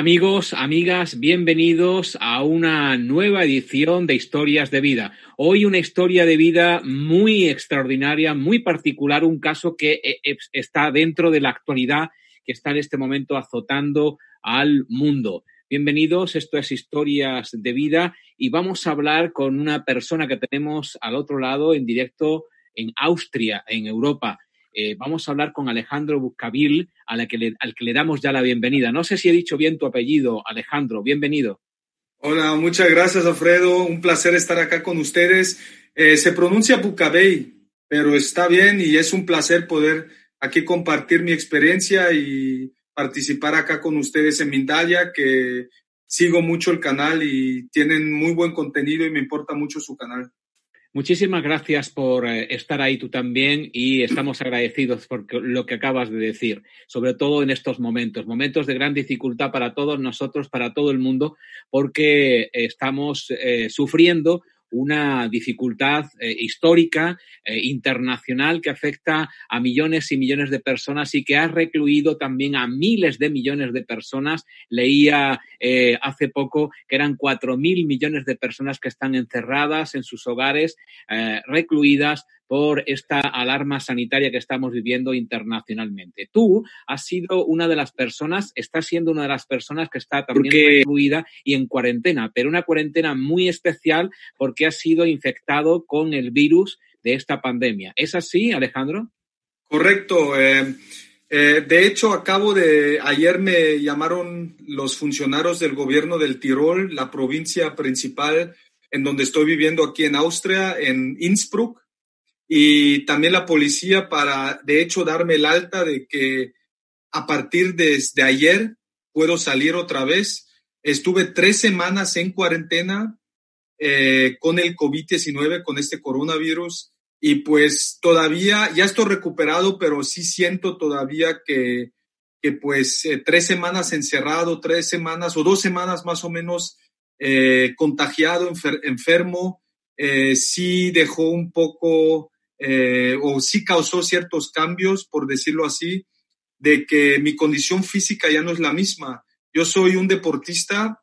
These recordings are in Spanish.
Amigos, amigas, bienvenidos a una nueva edición de Historias de Vida. Hoy una historia de vida muy extraordinaria, muy particular, un caso que eh, eh, está dentro de la actualidad que está en este momento azotando al mundo. Bienvenidos, esto es Historias de Vida y vamos a hablar con una persona que tenemos al otro lado en directo en Austria, en Europa. Eh, vamos a hablar con Alejandro Buscavil, a la que al que le damos ya la bienvenida. No sé si he dicho bien tu apellido, Alejandro. Bienvenido. Hola, muchas gracias, Alfredo. Un placer estar acá con ustedes. Eh, se pronuncia Bucavey, pero está bien y es un placer poder aquí compartir mi experiencia y participar acá con ustedes en Mindalia, que sigo mucho el canal y tienen muy buen contenido y me importa mucho su canal. Muchísimas gracias por eh, estar ahí tú también y estamos agradecidos por lo que acabas de decir, sobre todo en estos momentos, momentos de gran dificultad para todos nosotros, para todo el mundo, porque estamos eh, sufriendo una dificultad eh, histórica, eh, internacional, que afecta a millones y millones de personas y que ha recluido también a miles de millones de personas. Leía eh, hace poco que eran cuatro mil millones de personas que están encerradas en sus hogares, recluidas por esta alarma sanitaria que estamos viviendo internacionalmente. Tú has sido una de las personas, estás siendo una de las personas que está también recluida y en cuarentena, pero una cuarentena muy especial porque has sido infectado con el virus de esta pandemia. ¿Es así, Alejandro? Correcto. Eh, eh, de hecho, acabo de, ayer me llamaron los funcionarios del gobierno del Tirol, la provincia principal en donde estoy viviendo aquí en Austria, en Innsbruck, y también la policía para, de hecho, darme el alta de que a partir de, ayer puedo salir otra vez. Estuve tres semanas en cuarentena eh, con el COVID-19, con este coronavirus, y pues todavía, ya estoy recuperado, pero sí siento todavía que, que pues eh, tres semanas encerrado, tres semanas o dos semanas más o menos eh, contagiado, enfermo, sí dejó un poco eh, o sí causó ciertos cambios, por decirlo así, de que mi condición física ya no es la misma. Yo soy un deportista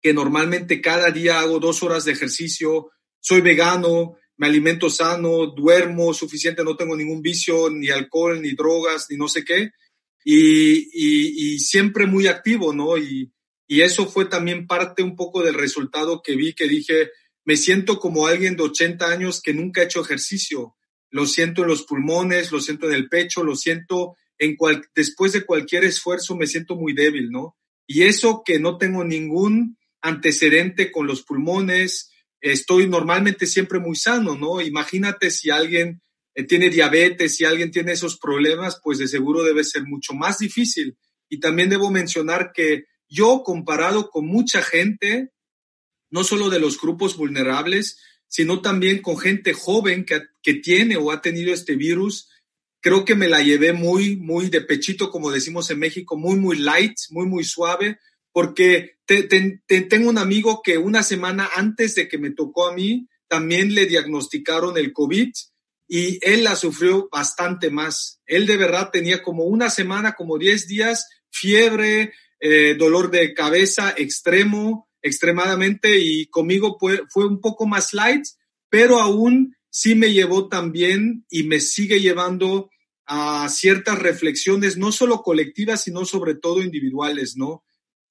que normalmente cada día hago dos horas de ejercicio, soy vegano, me alimento sano, duermo suficiente, no tengo ningún vicio, ni alcohol, ni drogas, ni no sé qué, y, siempre muy activo, ¿no? Y, y eso fue también parte un poco del resultado que vi, que dije, me siento como alguien de 80 años que nunca ha hecho ejercicio. Lo siento en los pulmones, lo siento en el pecho, lo siento en cual, después de cualquier esfuerzo me siento muy débil, ¿no? Y eso que no tengo ningún antecedente con los pulmones, estoy normalmente siempre muy sano, ¿no? Imagínate si alguien eh, tiene diabetes, si alguien tiene esos problemas, pues de seguro debe ser mucho más difícil. Y también debo mencionar que yo comparado con mucha gente, no solo de los grupos vulnerables, sino también con gente joven que, que tiene o ha tenido este virus. Creo que me la llevé muy, muy de pechito, como decimos en México, muy, muy light, muy, muy suave, porque tengo un amigo que una semana antes de que me tocó a mí, también le diagnosticaron el COVID y él la sufrió bastante más. Él de verdad tenía como una semana, como 10 días, fiebre, eh, dolor de cabeza extremo, extremadamente y conmigo fue, fue un poco más light, pero aún sí me llevó también y me sigue llevando a ciertas reflexiones, no solo colectivas, sino sobre todo individuales, ¿no?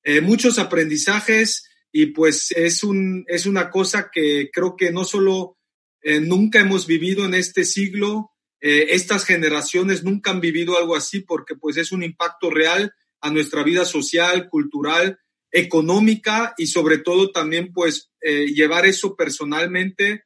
Eh, muchos aprendizajes y pues es, un, es una cosa que creo que no solo eh, nunca hemos vivido en este siglo, eh, estas generaciones nunca han vivido algo así porque pues es un impacto real a nuestra vida social, cultural económica y sobre todo también pues eh, llevar eso personalmente.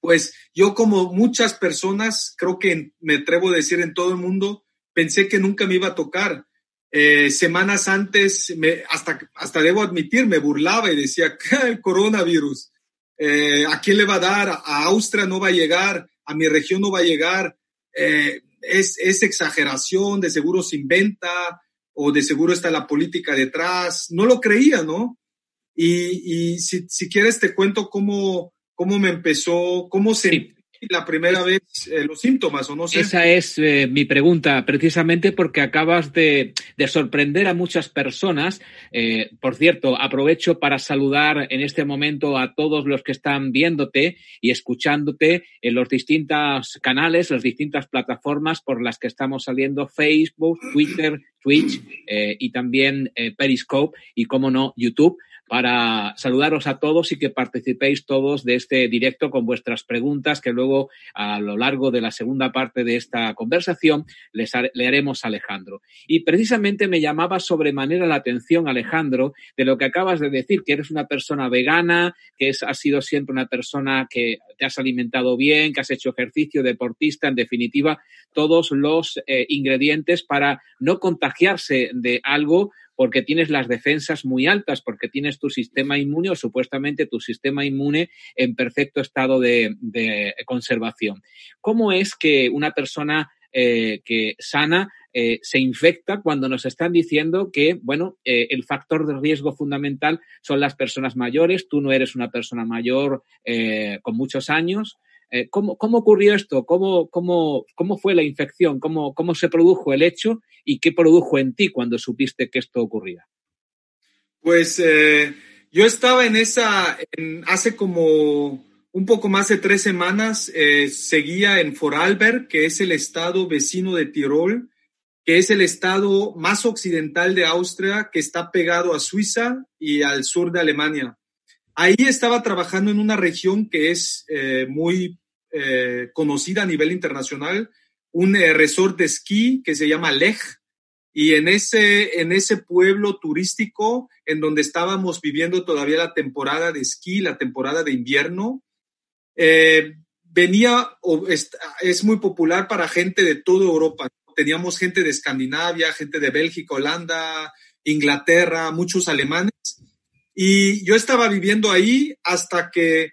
Pues yo como muchas personas, creo que me atrevo a decir en todo el mundo, pensé que nunca me iba a tocar. Eh, semanas antes, hasta, hasta debo admitir, me burlaba y decía, el coronavirus, eh, ¿a quién le va a dar? A Austria no va a llegar, a mi región no va a llegar. es, es exageración, de seguro se inventa, o de seguro está la política detrás. No lo creía, ¿no? Y, y si, si, quieres te cuento cómo, cómo me empezó, cómo se... la primera vez eh, los síntomas, o no sé. Esa es eh, mi pregunta, precisamente porque acabas de, sorprender a muchas personas. Eh, por cierto, aprovecho para saludar en este momento a todos los que están viéndote y escuchándote en los distintos canales, las distintas plataformas por las que estamos saliendo, Facebook, Twitter, Twitch y también Periscope y, como no, YouTube para saludaros a todos y que participéis todos de este directo con vuestras preguntas que luego a lo largo de la segunda parte de esta conversación les le haremos a Alejandro. Y precisamente me llamaba sobremanera la atención, Alejandro, de lo que acabas de decir, que eres una persona vegana, que es, has sido siempre una persona que te has alimentado bien, que has hecho ejercicio, deportista, en definitiva, todos los eh, ingredientes para no contagiarse de algo porque tienes las defensas muy altas, porque tienes tu sistema inmune o supuestamente tu sistema inmune en perfecto estado de, conservación. ¿Cómo es que una persona eh, que sana eh, se infecta cuando nos están diciendo que, bueno, eh, el factor de riesgo fundamental son las personas mayores, tú no eres una persona mayor con muchos años, eh, ¿cómo, ocurrió esto? ¿Cómo, cómo, cómo fue la infección? ¿Cómo, ¿Cómo se produjo el hecho? ¿Y qué produjo en ti cuando supiste que esto ocurría? Pues eh, yo estaba en esa, hace como un poco más de tres semanas, eh, seguía en Vorarlberg, que es el estado vecino de Tirol, que es el estado más occidental de Austria, que está pegado a Suiza y al sur de Alemania. Ahí estaba trabajando en una región que es muy eh, conocida a nivel internacional, un eh, resort de esquí que se llama Lech. Y en ese, en ese pueblo turístico, en donde estábamos viviendo todavía la temporada de esquí, la temporada de invierno, eh, venía, es, muy popular para gente de toda Europa. Teníamos gente de Escandinavia, gente de Bélgica, Holanda, Inglaterra, muchos alemanes. Y yo estaba viviendo ahí hasta que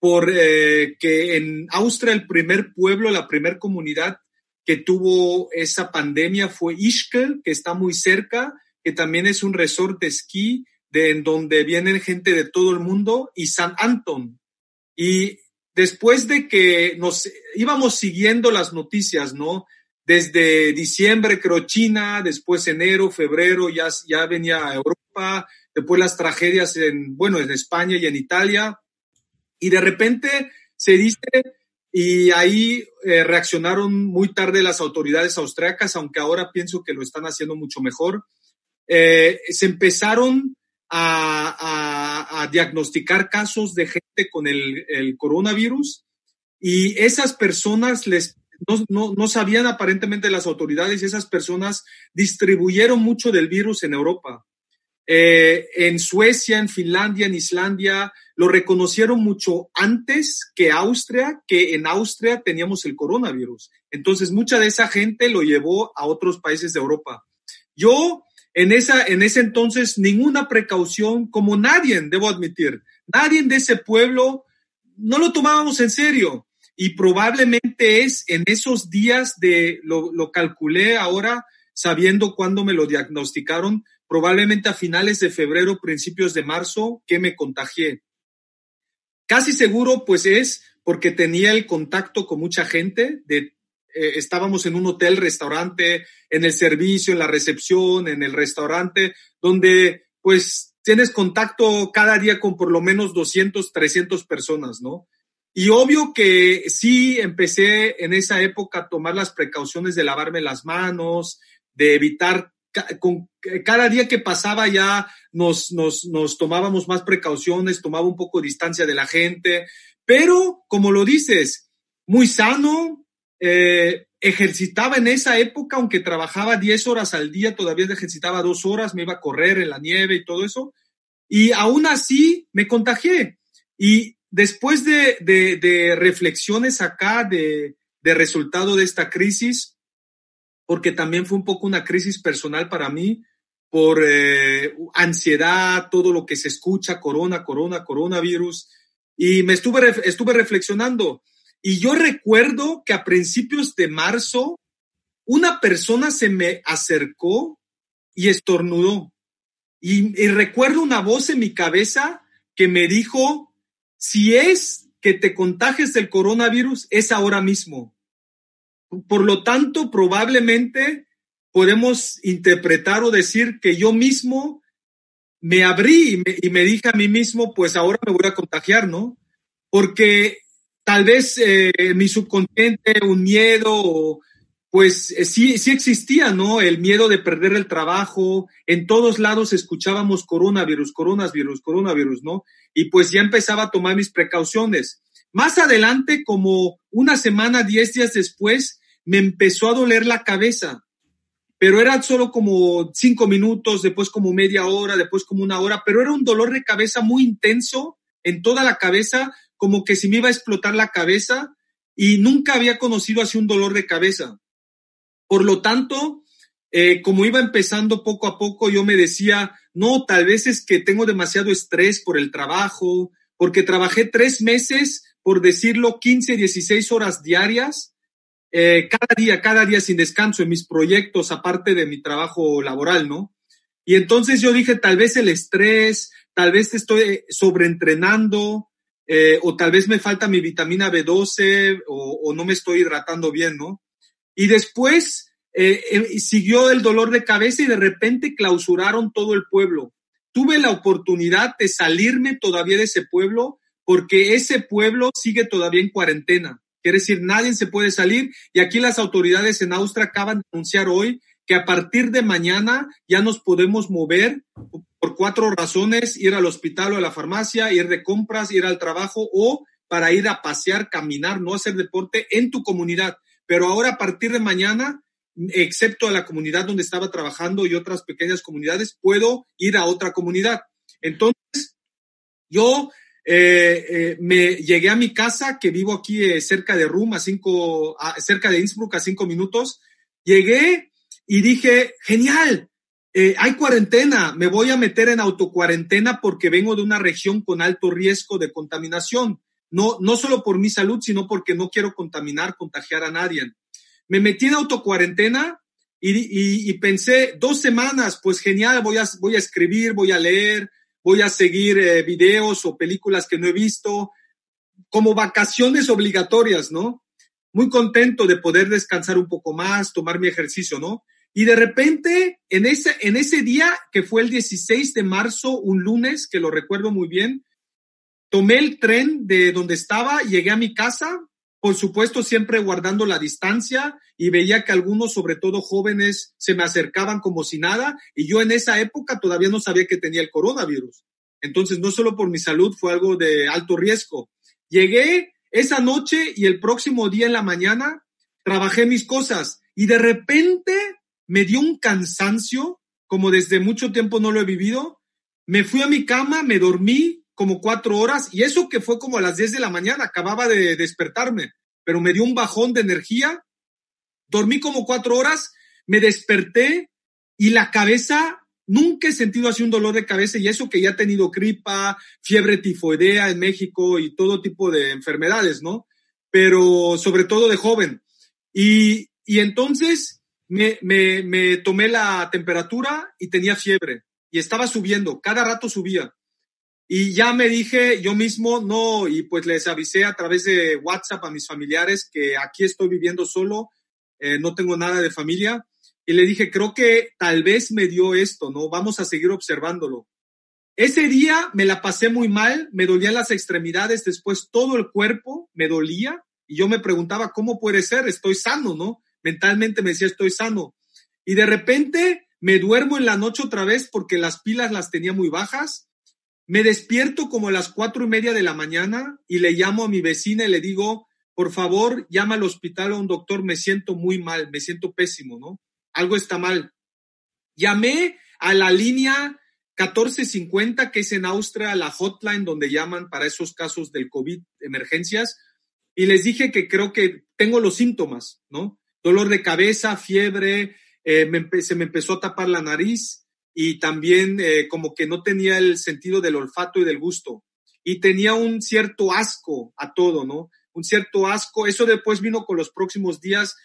por eh, que en Austria el primer pueblo, la primera comunidad que tuvo esa pandemia fue Ischgl, que está muy cerca, que también es un resort de esquí de en donde vienen gente de todo el mundo y San Anton. Y después de que nos íbamos siguiendo las noticias, ¿no? Desde diciembre creo China, después enero, febrero ya, ya venía a Europa, después las tragedias en, bueno, en España y en Italia, y de repente se dice, y ahí eh, reaccionaron muy tarde las autoridades austriacas, aunque ahora pienso que lo están haciendo mucho mejor, eh, se empezaron a, diagnosticar casos de gente con el, el coronavirus y esas personas les no, no, no, sabían aparentemente las autoridades y esas personas distribuyeron mucho del virus en Europa. Eh, en Suecia, en Finlandia, en Islandia, lo reconocieron mucho antes que Austria, que en Austria teníamos el coronavirus. Entonces, mucha de esa gente lo llevó a otros países de Europa. Yo, en, esa, en ese entonces, ninguna precaución, como nadie, debo admitir, nadie de ese pueblo, no lo tomábamos en serio. Y probablemente es en esos días de, lo, lo calculé ahora, sabiendo cuándo me lo diagnosticaron, probablemente a finales de febrero, principios de marzo, que me contagié. Casi seguro, pues es porque tenía el contacto con mucha gente, de, eh, estábamos en un hotel, restaurante, en el servicio, en la recepción, en el restaurante, donde pues tienes contacto cada día con por lo menos 200, 300 personas, ¿no? Y obvio que sí empecé en esa época a tomar las precauciones de lavarme las manos, de evitar con cada día que pasaba ya nos, nos, nos tomábamos más precauciones, tomaba un poco de distancia de la gente, pero como lo dices, muy sano, eh, ejercitaba en esa época, aunque trabajaba 10 horas al día, todavía ejercitaba dos horas, me iba a correr en la nieve y todo eso, y aún así me contagié. Y después de, reflexiones acá de resultado de esta crisis, porque también fue un poco una crisis personal para mí por eh, ansiedad, todo lo que se escucha, corona, corona, coronavirus. Y me estuve, estuve reflexionando. Y yo recuerdo que a principios de marzo, una persona se me acercó y estornudó. Y, y recuerdo una voz en mi cabeza que me dijo, si es que te contagies del coronavirus es ahora mismo. Por lo tanto, probablemente podemos interpretar o decir que yo mismo me abrí y me, dije a mí mismo, pues ahora me voy a contagiar, ¿no? Porque tal vez eh, mi subconsciente, un miedo, pues eh, sí, sí existía, ¿no? El miedo de perder el trabajo. En todos lados escuchábamos coronavirus, coronavirus, coronavirus, ¿no? Y pues ya empezaba a tomar mis precauciones. Más adelante, como una semana, diez días después, me empezó a doler la cabeza pero era solo como cinco minutos, después como media hora, después como una hora, pero era un dolor de cabeza muy intenso en toda la cabeza, como que si me iba a explotar la cabeza y nunca había conocido así un dolor de cabeza. Por lo tanto, eh, como iba empezando poco a poco, yo me decía, no, tal vez es que tengo demasiado estrés por el trabajo, porque trabajé tres meses, por decirlo, 15, 16 horas diarias eh, cada día, cada día sin descanso en mis proyectos, aparte de mi trabajo laboral, ¿no? Y entonces yo dije, tal vez el estrés, tal vez estoy sobreentrenando, eh, o tal vez me falta mi vitamina B12, o, no me estoy hidratando bien, ¿no? Y después eh, eh, siguió el dolor de cabeza y de repente clausuraron todo el pueblo. Tuve la oportunidad de salirme todavía de ese pueblo porque ese pueblo sigue todavía en cuarentena. Quiere decir, nadie se puede salir y aquí las autoridades en Austria acaban de anunciar hoy que a partir de mañana ya nos podemos mover por cuatro razones, ir al hospital o a la farmacia, ir de compras, ir al trabajo o para ir a pasear, caminar, no hacer deporte en tu comunidad. Pero ahora a partir de mañana, excepto a la comunidad donde estaba trabajando y otras pequeñas comunidades, puedo ir a otra comunidad. Entonces, yo eh, eh, me llegué a mi casa, que vivo aquí eh, cerca de Rum, a cinco, cerca de Innsbruck, a cinco minutos. Llegué y dije, genial, hay cuarentena, me voy a meter en autocuarentena porque vengo de una región con alto riesgo de contaminación. No, no solo por mi salud, sino porque no quiero contaminar, contagiar a nadie. Me metí en autocuarentena y, y, y pensé, dos semanas, pues genial, voy a, voy a escribir, voy a leer, voy a seguir eh, videos o películas que no he visto, como vacaciones obligatorias, ¿no? Muy contento de poder descansar un poco más, tomar mi ejercicio, ¿no? Y de repente, en ese, en ese día, que fue el 16 de marzo, un lunes, que lo recuerdo muy bien, tomé el tren de donde estaba, llegué a mi casa, por supuesto siempre guardando la distancia y veía que algunos, sobre todo jóvenes, se me acercaban como si nada y yo en esa época todavía no sabía que tenía el coronavirus. Entonces, no solo por mi salud fue algo de alto riesgo. Llegué esa noche y el próximo día en la mañana trabajé mis cosas y de repente me dio un cansancio, como desde mucho tiempo no lo he vivido. Me fui a mi cama, me dormí como cuatro horas y eso que fue como a las 10 de la mañana, acababa de despertarme, pero me dio un bajón de energía. Dormí como cuatro horas, me desperté y la cabeza, nunca he sentido así un dolor de cabeza y eso que ya he tenido gripa, fiebre tifoidea en México y todo tipo de enfermedades, ¿no? Pero sobre todo de joven. Y, y entonces me, me, me tomé la temperatura y tenía fiebre y estaba subiendo, cada rato subía. Y ya me dije yo mismo, no, y pues les avisé a través de WhatsApp a mis familiares que aquí estoy viviendo solo, eh, no tengo nada de familia. Y le dije, creo que tal vez me dio esto, ¿no? Vamos a seguir observándolo. Ese día me la pasé muy mal, me dolían las extremidades, después todo el cuerpo me dolía y yo me preguntaba, ¿cómo puede ser? Estoy sano, ¿no? Mentalmente me decía, estoy sano. Y de repente me duermo en la noche otra vez porque las pilas las tenía muy bajas me despierto como a las cuatro y media de la mañana y le llamo a mi vecina y le digo, por favor, llama al hospital a un doctor, me siento muy mal, me siento pésimo, ¿no? Algo está mal. Llamé a la línea 1450, que es en Austria, la hotline donde llaman para esos casos del COVID, emergencias, y les dije que creo que tengo los síntomas, ¿no? Dolor de cabeza, fiebre, eh, se me empezó a tapar la nariz, y también eh, como que no tenía el sentido del olfato y del gusto. Y tenía un cierto asco a todo, ¿no? Un cierto asco. Eso después vino con los próximos días,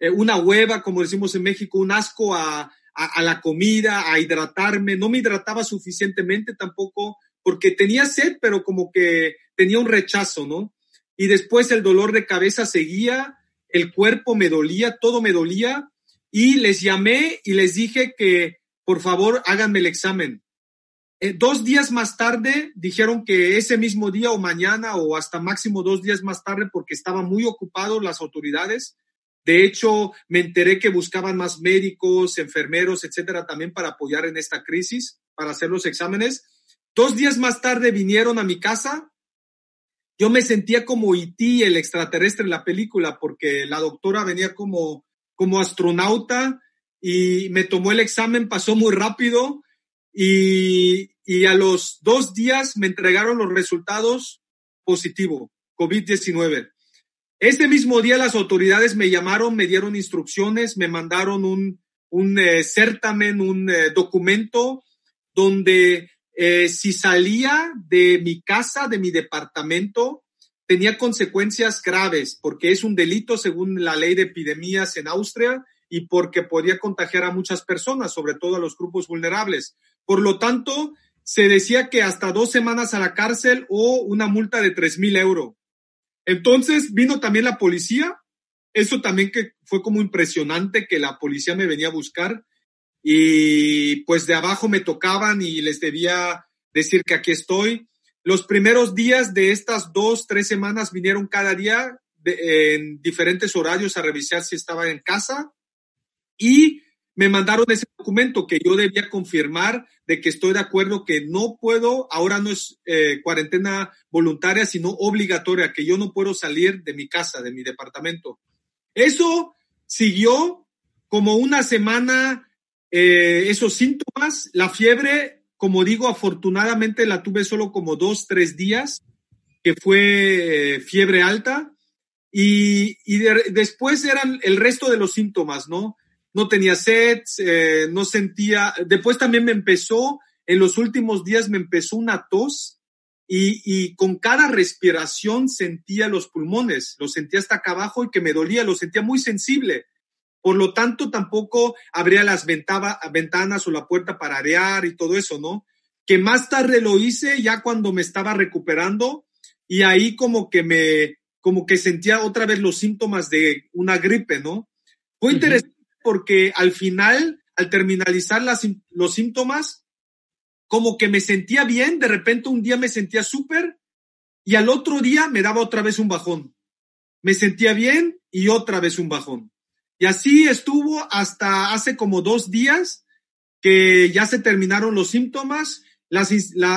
eh, una hueva, como decimos en México, un asco a, a, la comida, a hidratarme. No me hidrataba suficientemente tampoco porque tenía sed, pero como que tenía un rechazo, ¿no? y después el dolor de cabeza seguía, el cuerpo me dolía, todo me dolía y les llamé y les dije que por favor háganme el examen. Eh, dos días más tarde dijeron que ese mismo día o mañana o hasta máximo dos días más tarde porque estaban muy ocupados las autoridades. De hecho, me enteré que buscaban más médicos, enfermeros, etcétera, también para apoyar en esta crisis, para hacer los exámenes. Dos días más tarde vinieron a mi casa. Yo me sentía como E.T., el extraterrestre en la película, porque la doctora venía como, como astronauta y me tomó el examen, pasó muy rápido y, y a los dos días me entregaron los resultados positivo, COVID-19. Ese mismo día las autoridades me llamaron, me dieron instrucciones, me mandaron un, un eh, certamen, un eh, documento donde eh, si salía de mi casa, de mi departamento, tenía consecuencias graves porque es un delito según la ley de epidemias en Austria y porque podía contagiar a muchas personas, sobre todo a los grupos vulnerables. Por lo tanto, se decía que hasta dos semanas a la cárcel o una multa de tres mil euros. Entonces vino también la policía. Eso también que fue como impresionante que la policía me venía a buscar y pues de abajo me tocaban y les debía decir que aquí estoy. Los primeros días de estas dos, tres semanas vinieron cada día en diferentes horarios a revisar si estaba en casa y me mandaron ese documento que yo debía confirmar de que estoy de acuerdo que no puedo, ahora no es eh, cuarentena voluntaria, sino obligatoria, que yo no puedo salir de mi casa, de mi departamento. Eso siguió como una semana, eh, esos síntomas, la fiebre, como digo, afortunadamente la tuve solo como dos, tres días, que fue eh, fiebre alta, y, y después eran el resto de los síntomas, ¿no? No tenía sed, eh, no sentía, después también me empezó, en los últimos días me empezó una tos y, y, con cada respiración sentía los pulmones, lo sentía hasta acá abajo y que me dolía, lo sentía muy sensible. Por lo tanto, tampoco abría las ventanas o la puerta para arear y todo eso, ¿no? Que más tarde lo hice ya cuando me estaba recuperando y ahí como que me, como que sentía otra vez los síntomas de una gripe, ¿no? Fue interesante porque al final, al terminalizar los síntomas, como que me sentía bien, de repente un día me sentía súper y al otro día me daba otra vez un bajón. Me sentía bien y otra vez un bajón. Y así estuvo hasta hace como dos días que ya se terminaron los síntomas.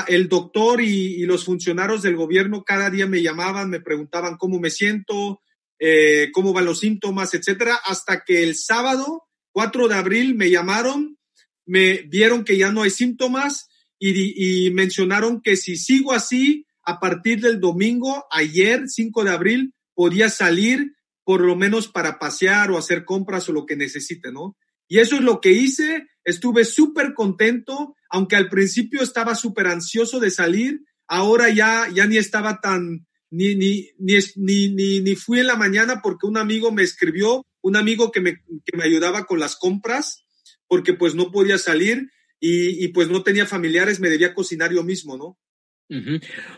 El doctor y, los funcionarios del gobierno cada día me llamaban, me preguntaban cómo me siento, eh, cómo van los síntomas, etcétera, hasta que el sábado, 4 de abril, me llamaron, me vieron que ya no hay síntomas y, y mencionaron que si sigo así, a partir del domingo, ayer, 5 de abril, podía salir por lo menos para pasear o hacer compras o lo que necesite, ¿no? Y eso es lo que hice. Estuve súper contento, aunque al principio estaba súper ansioso de salir. Ahora ya, ya ni estaba tan, ni, ni, ni, ni, ni, fui en la mañana porque un amigo me escribió, un amigo que me, que me ayudaba con las compras, porque pues no podía salir y, y, pues no tenía familiares, me debía cocinar yo mismo, ¿no?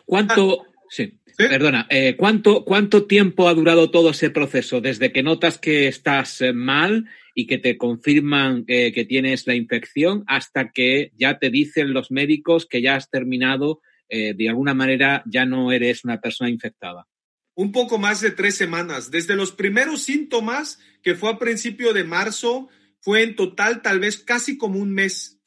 ¿Cuánto, ah, sí, perdona, eh, ¿cuánto, ¿cuánto tiempo ha durado todo ese proceso? Desde que notas que estás eh, mal y que te confirman eh, que tienes la infección hasta que ya te dicen los médicos que ya has terminado eh, de alguna manera ya no eres una persona infectada? Un poco más de tres semanas. Desde los primeros síntomas, que fue a principio de marzo, fue en total tal vez casi como un mes.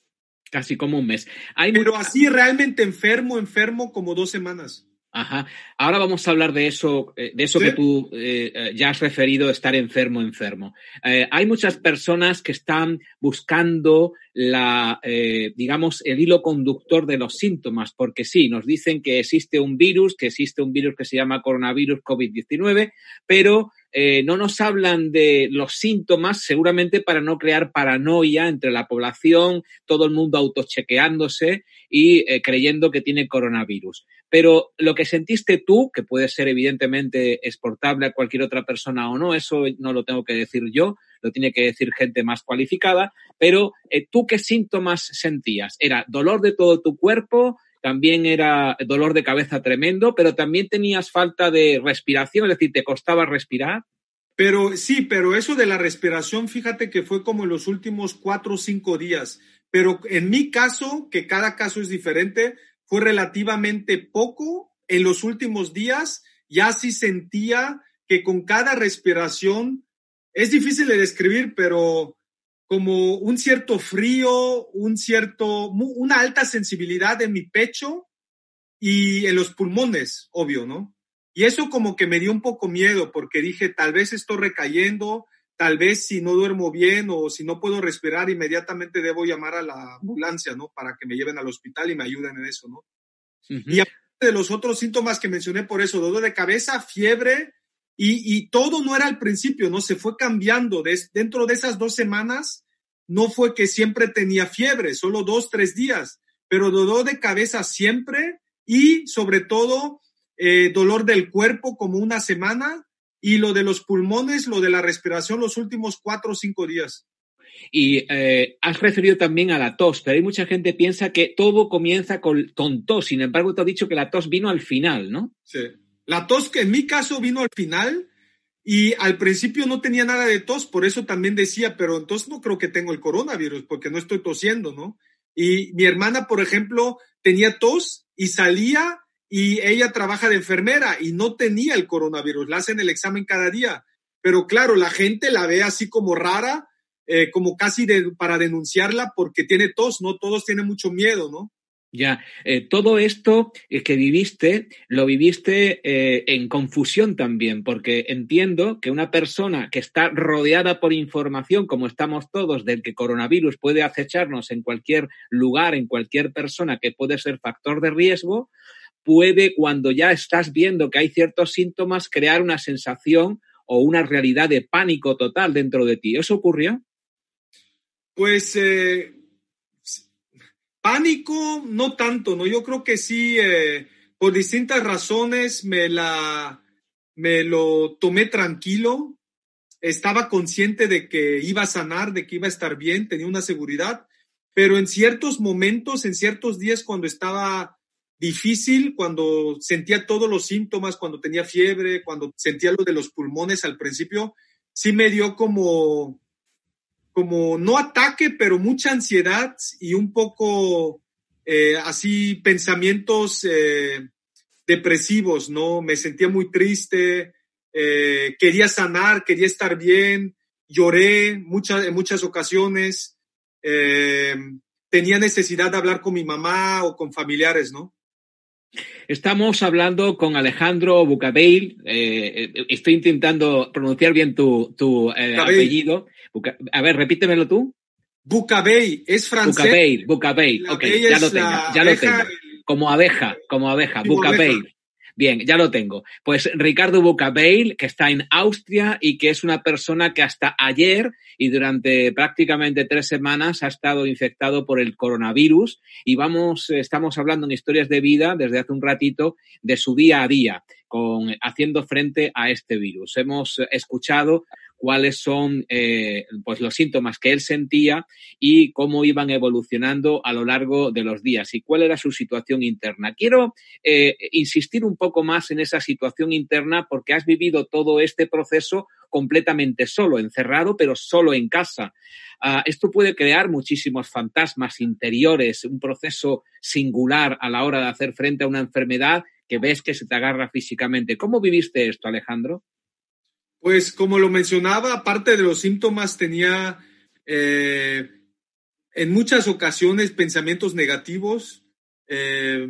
Casi como un mes. Hay Pero así realmente enfermo, enfermo como dos semanas. Ajá. Ahora vamos a hablar de eso, eh, de eso ¿Sí? que tú eh, eh, ya has referido, estar enfermo, enfermo. Eh, hay muchas personas que están buscando la, eh, digamos, el hilo conductor de los síntomas, porque sí, nos dicen que existe un virus, que existe un virus que se llama coronavirus COVID-19, pero eh, no nos hablan de los síntomas, seguramente para no crear paranoia entre la población, todo el mundo autochequeándose y eh, creyendo que tiene coronavirus. Pero lo que sentiste tú, que puede ser evidentemente exportable a cualquier otra persona o no, eso no lo tengo que decir yo, lo tiene que decir gente más cualificada, pero eh, tú qué síntomas sentías? ¿Era dolor de todo tu cuerpo? también era dolor de cabeza tremendo, pero también tenías falta de respiración, es decir, te costaba respirar. Pero sí, pero eso de la respiración, fíjate que fue como en los últimos cuatro o cinco días. Pero en mi caso, que cada caso es diferente, fue relativamente poco. En los últimos días ya sí sentía que con cada respiración, es difícil de describir, pero como un cierto frío, un cierto, una alta sensibilidad en mi pecho y en los pulmones, obvio, ¿no? Y eso como que me dio un poco miedo porque dije, tal vez estoy recayendo, tal vez si no duermo bien o si no puedo respirar, inmediatamente debo llamar a la ambulancia, ¿no? Para que me lleven al hospital y me ayuden en eso, ¿no? Y aparte de los otros síntomas que mencioné por eso, dolor de cabeza, fiebre, y, todo no era al principio, ¿no? Se fue cambiando. dentro de esas dos semanas, no fue que siempre tenía fiebre, solo dos, tres días, pero dolor de cabeza siempre y sobre todo eh, dolor del cuerpo como una semana y lo de los pulmones, lo de la respiración los últimos cuatro o cinco días. Y eh, has referido también a la tos, pero hay mucha gente que piensa que todo comienza con, con tos. Sin embargo, te has dicho que la tos vino al final, ¿no? Sí. La tos que en mi caso vino al final y al principio no tenía nada de tos, por eso también decía, pero entonces no creo que tengo el coronavirus porque no estoy tosiendo, ¿no? Y mi hermana, por ejemplo, tenía tos y salía y ella trabaja de enfermera y no tenía el coronavirus, la hacen el examen cada día. Pero claro, la gente la ve así como rara, eh, como casi para denunciarla porque tiene tos, ¿no? Todos tienen mucho miedo, ¿no? Ya, eh, todo esto eh, que viviste, lo viviste en confusión también, porque entiendo que una persona que está rodeada por información, como estamos todos, del que coronavirus puede acecharnos en cualquier lugar, en cualquier persona que puede ser factor de riesgo, puede, cuando ya estás viendo que hay ciertos síntomas, crear una sensación o una realidad de pánico total dentro de ti. ¿Eso ocurrió? Pues Pánico, no tanto, ¿no? Yo creo que sí, eh, por distintas razones me la, me lo tomé tranquilo. Estaba consciente de que iba a sanar, de que iba a estar bien, tenía una seguridad, pero en ciertos momentos, en ciertos días cuando estaba difícil, cuando sentía todos los síntomas, cuando tenía fiebre, cuando sentía lo de los pulmones al principio, sí me dio como, como no ataque, pero mucha ansiedad y un poco eh, así pensamientos eh, depresivos, ¿no? Me sentía muy triste, eh, quería sanar, quería estar bien, lloré muchas, en muchas ocasiones, tenía necesidad de hablar con mi mamá o con familiares, ¿no? Estamos hablando con Alejandro Bucabeil. estoy intentando pronunciar bien tu, tu apellido. A ver, repítemelo tú. Bucabey, es francés. Bucabey, Bucabey, ok, ya lo tengo, ya lo tengo. Como abeja, como abeja, Bucabey. Bien, ya lo tengo. Pues Ricardo Bucabeil, que está en Austria y que es una persona que hasta ayer y durante prácticamente tres semanas ha estado infectado por el coronavirus y vamos, estamos hablando en historias de vida desde hace un ratito de su día a día con haciendo frente a este virus. Hemos escuchado cuáles son eh, pues los síntomas que él sentía y cómo iban evolucionando a lo largo de los días y cuál era su situación interna. Quiero eh, insistir un poco más en esa situación interna porque has vivido todo este proceso completamente solo, encerrado, pero solo en casa. Uh, esto puede crear muchísimos fantasmas interiores, un proceso singular a la hora de hacer frente a una enfermedad que ves que se te agarra físicamente. ¿Cómo viviste esto, Alejandro? Pues como lo mencionaba, aparte de los síntomas, tenía eh, en muchas ocasiones pensamientos negativos, eh,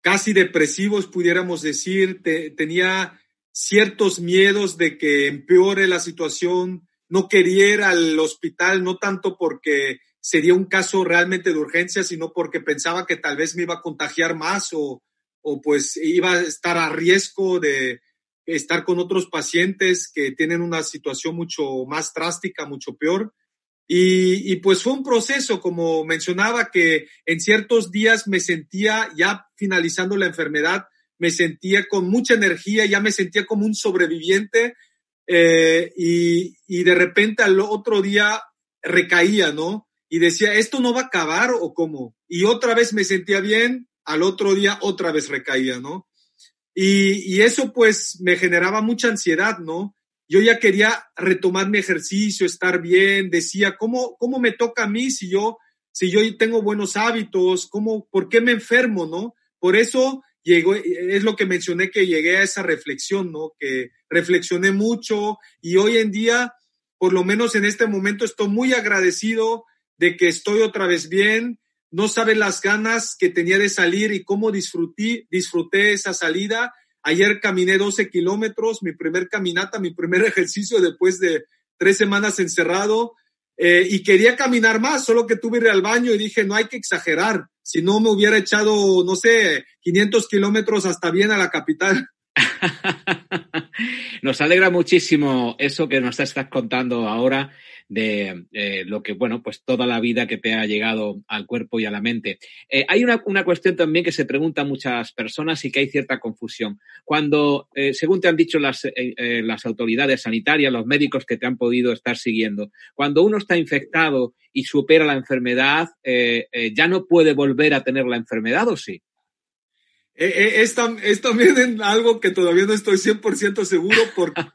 casi depresivos, pudiéramos decir. tenía ciertos miedos de que empeore la situación. No quería ir al hospital, no tanto porque sería un caso realmente de urgencia, sino porque pensaba que tal vez me iba a contagiar más o, o pues iba a estar a riesgo de, estar con otros pacientes que tienen una situación mucho más drástica, mucho peor. Y, y, pues fue un proceso, como mencionaba, que en ciertos días me sentía, ya finalizando la enfermedad, me sentía con mucha energía, ya me sentía como un sobreviviente eh, y, y de repente al otro día recaía, ¿no? Y decía, ¿esto no va a acabar o cómo? Y otra vez me sentía bien, al otro día otra vez recaía, ¿no? Y, eso pues me generaba mucha ansiedad, ¿no? Yo ya quería retomar mi ejercicio, estar bien, decía, ¿cómo, cómo me toca a mí si yo, si yo tengo buenos hábitos? ¿Cómo, ¿Por qué me enfermo, no? Por eso llegó, es lo que mencioné que llegué a esa reflexión, ¿no? Que reflexioné mucho y hoy en día, por lo menos en este momento, estoy muy agradecido de que estoy otra vez bien. No sabe las ganas que tenía de salir y cómo disfruté, esa salida Ayer caminé 12 kilómetros, mi primer caminata, mi primer ejercicio después de tres semanas encerrado. Eh, y quería caminar más, solo que tuve ir al baño y dije, no hay que exagerar. Si no, me hubiera echado, no sé, 500 kilómetros hasta bien a la capital. nos alegra muchísimo eso que nos estás contando ahora de eh, lo que, bueno, pues toda la vida que te ha llegado al cuerpo y a la mente. Eh, hay una, una, cuestión también que se pregunta a muchas personas y que hay cierta confusión. Cuando, eh, según te han dicho las, las autoridades sanitarias, los médicos que te han podido estar siguiendo, cuando uno está infectado y supera la enfermedad, ¿ya no puede volver a tener la enfermedad o sí? Eh, eh, es, es, también algo que todavía no estoy 100% seguro porque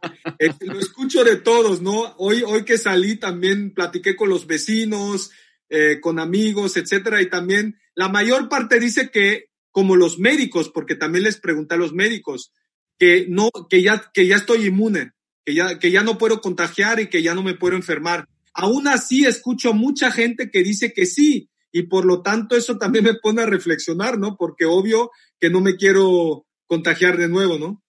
lo escucho de todos, ¿no? Hoy, hoy que salí también platiqué con los vecinos, eh, con amigos, etcétera, y también la mayor parte dice que, como los médicos, porque también les pregunté a los médicos, que no, que ya, que ya estoy inmune, que ya, que ya no puedo contagiar y que ya no me puedo enfermar. Aún así, escucho mucha gente que dice que sí, y por lo tanto eso también me pone a reflexionar, ¿no? Porque obvio que no me quiero contagiar de nuevo, ¿no?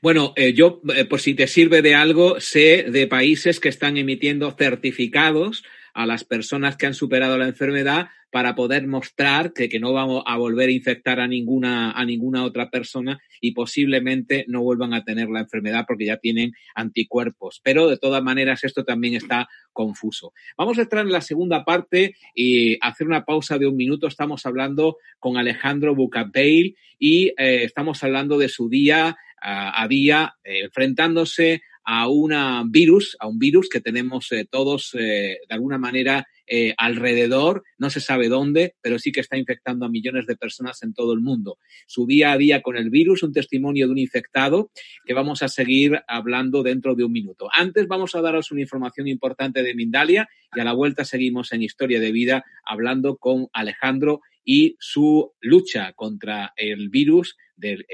Bueno, eh, yo, eh, por si te sirve de algo, sé de países que están emitiendo certificados a las personas que han superado la enfermedad para poder mostrar que, que, no vamos a volver a infectar a ninguna, a ninguna otra persona y posiblemente no vuelvan a tener la enfermedad porque ya tienen anticuerpos. Pero de todas maneras esto también está confuso. Vamos a entrar en la segunda parte y hacer una pausa de un minuto. Estamos hablando con Alejandro Bucapeil y eh, estamos hablando de su día a día eh, enfrentándose a un virus, a un virus que tenemos eh, todos eh, de alguna manera eh, alrededor, no se sabe dónde, pero sí que está infectando a millones de personas en todo el mundo. Su día a día con el virus, un testimonio de un infectado que vamos a seguir hablando dentro de un minuto. Antes vamos a daros una información importante de Mindalia y a la vuelta seguimos en Historia de Vida hablando con Alejandro y su lucha contra el virus de,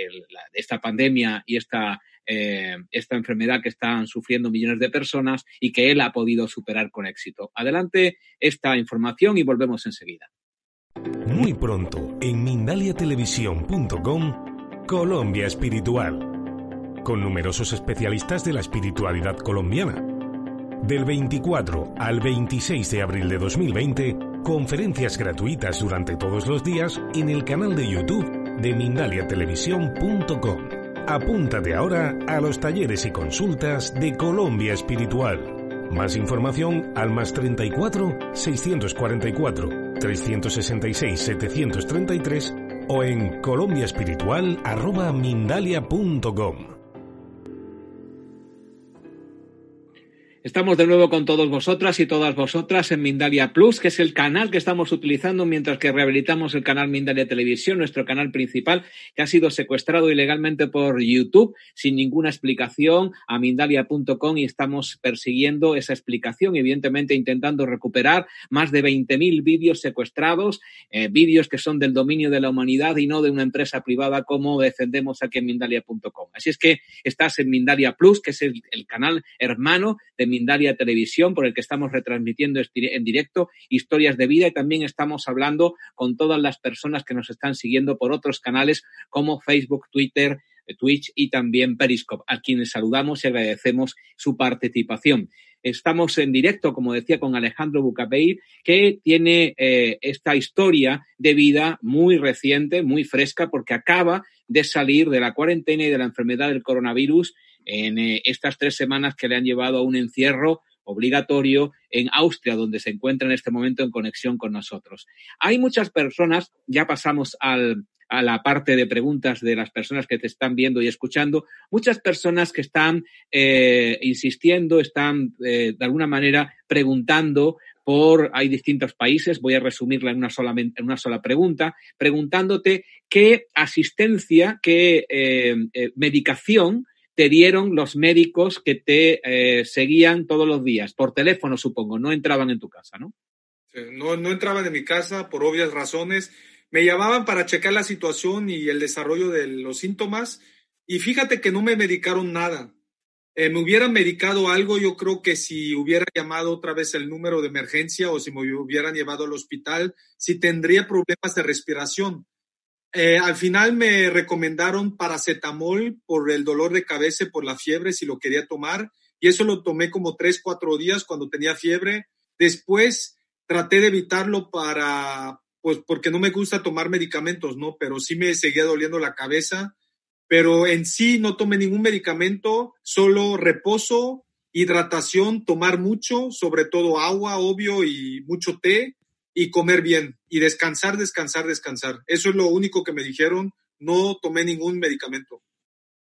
esta pandemia y esta eh, esta enfermedad que están sufriendo millones de personas y que él ha podido superar con éxito. Adelante esta información y volvemos enseguida. Muy pronto en mindaliatelevisión.com Colombia Espiritual, con numerosos especialistas de la espiritualidad colombiana. Del 24 al 26 de abril de 2020, conferencias gratuitas durante todos los días en el canal de YouTube de mindaliatelevisión.com. Apúntate ahora a los talleres y consultas de Colombia Espiritual. Más información al más 34 644 366 733 o en colombiaespiritual.mindalia.com. Estamos de nuevo con todos vosotras y todas vosotras en Mindalia Plus, que es el canal que estamos utilizando mientras que rehabilitamos el canal Mindalia Televisión, nuestro canal principal, que ha sido secuestrado ilegalmente por YouTube sin ninguna explicación a mindalia.com y estamos persiguiendo esa explicación, evidentemente intentando recuperar más de 20.000 vídeos secuestrados, eh, vídeos que son del dominio de la humanidad y no de una empresa privada como defendemos aquí en mindalia.com. Así es que estás en Mindalia Plus, que es el, el canal hermano de Mindalia Televisión, por el que estamos retransmitiendo en directo historias de vida y también estamos hablando con todas las personas que nos están siguiendo por otros canales como Facebook, Twitter, Twitch y también Periscope, a quienes saludamos y agradecemos su participación. Estamos en directo, como decía, con Alejandro Bucapey, que tiene eh, esta historia de vida muy reciente, muy fresca, porque acaba de salir de la cuarentena y de la enfermedad del coronavirus en eh, estas tres semanas que le han llevado a un encierro obligatorio en Austria, donde se encuentra en este momento en conexión con nosotros. Hay muchas personas, ya pasamos a la parte de preguntas de las personas que te están viendo y escuchando, muchas personas que están eh, insistiendo, están eh, de alguna manera preguntando por, hay distintos países, voy a resumirla en una sola, pregunta, preguntándote qué asistencia, qué medicación te dieron los médicos que te eh, seguían todos los días, por teléfono supongo, no entraban en tu casa, ¿no? No, no entraban en mi casa por obvias razones. Me llamaban para checar la situación y el desarrollo de los síntomas y fíjate que no me medicaron nada. Eh, me hubieran medicado algo, yo creo que si hubiera llamado otra vez el número de emergencia o si me hubieran llevado al hospital, si tendría problemas de respiración. Eh, al final me recomendaron paracetamol por el dolor de cabeza, por la fiebre, si lo quería tomar, y eso lo tomé como tres, cuatro días cuando tenía fiebre. Después traté de evitarlo para, pues porque no me gusta tomar medicamentos, ¿no? Pero sí me seguía doliendo la cabeza pero en sí no tome ningún medicamento, solo reposo, hidratación, tomar mucho, sobre todo agua, obvio, y mucho té, y comer bien, y descansar, descansar, descansar. Eso es lo único que me dijeron, no tomé ningún medicamento.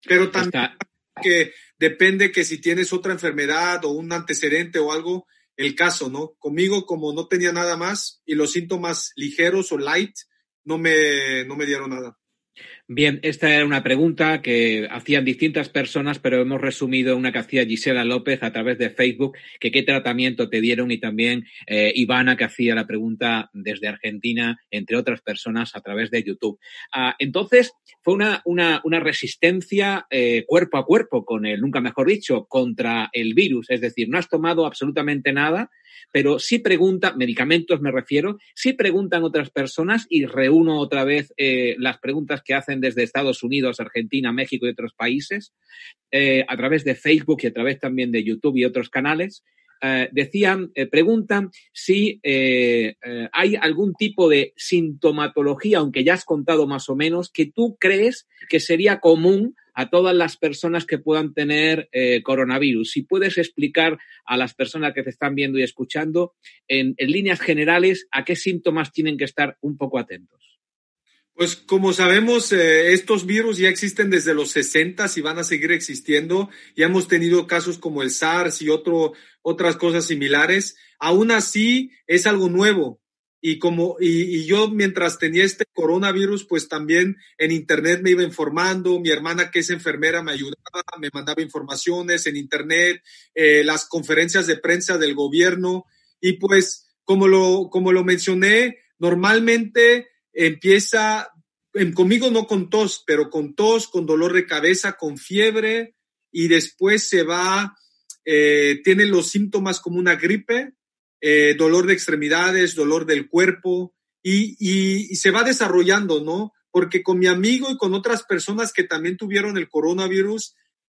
Pero también que depende que si tienes otra enfermedad o un antecedente o algo, el caso, ¿no? Conmigo, como no tenía nada más y los síntomas ligeros o light, no me, no me dieron nada. Bien, esta era una pregunta que hacían distintas personas, pero hemos resumido una que hacía Gisela López a través de Facebook, que qué tratamiento te dieron y también eh, Ivana que hacía la pregunta desde Argentina, entre otras personas, a través de YouTube. Ah, entonces, fue una, una, una resistencia eh, cuerpo a cuerpo con el, nunca mejor dicho, contra el virus. Es decir, no has tomado absolutamente nada pero sí preguntan, medicamentos me refiero, sí preguntan otras personas y reúno otra vez eh, las preguntas que hacen desde Estados Unidos, Argentina, México y otros países, eh, a través de Facebook y a través también de YouTube y otros canales. Eh, decían, preguntan si hay algún tipo de sintomatología, aunque ya has contado más o menos, que tú crees que sería común a todas las personas que puedan tener eh, coronavirus. Si puedes explicar a las personas que te están viendo y escuchando, en, líneas generales, a qué síntomas tienen que estar un poco atentos. Pues como sabemos, eh, estos virus ya existen desde los 60 y van a seguir existiendo. Ya hemos tenido casos como el SARS y otras cosas similares. Aún así, es algo nuevo. Y como, y, yo mientras tenía este coronavirus, pues también en internet me iba informando, mi hermana que es enfermera me ayudaba, me mandaba informaciones en internet, eh, las conferencias de prensa del gobierno, y pues como lo, como lo mencioné, normalmente empieza, conmigo no con tos, pero con tos, con dolor de cabeza, con fiebre, y después se va, eh, tiene los síntomas como una gripe, eh, dolor de extremidades, dolor del cuerpo, y, se va desarrollando, ¿no? Porque con mi amigo y con otras personas que también tuvieron el coronavirus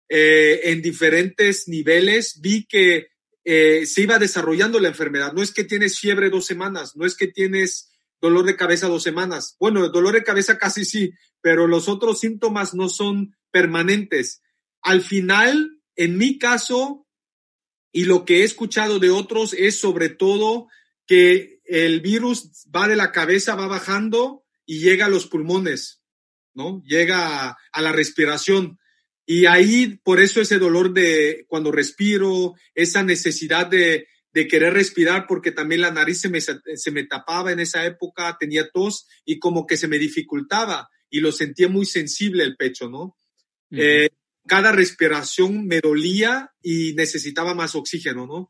eh, en diferentes niveles, vi que eh, se iba desarrollando la enfermedad. No es que tienes fiebre dos semanas, no es que tienes dolor de cabeza dos semanas. Bueno, el dolor de cabeza casi sí, pero los otros síntomas no son permanentes. Al final, en mi caso, y lo que he escuchado de otros es sobre todo que el virus va de la cabeza, va bajando y llega a los pulmones, ¿no? Llega a, la respiración. Y ahí, por eso ese dolor de cuando respiro, esa necesidad de, de querer respirar, porque también la nariz se me, se me tapaba en esa época, tenía tos y como que se me dificultaba y lo sentía muy sensible el pecho, ¿no? Cada respiración me dolía y necesitaba más oxígeno, ¿no?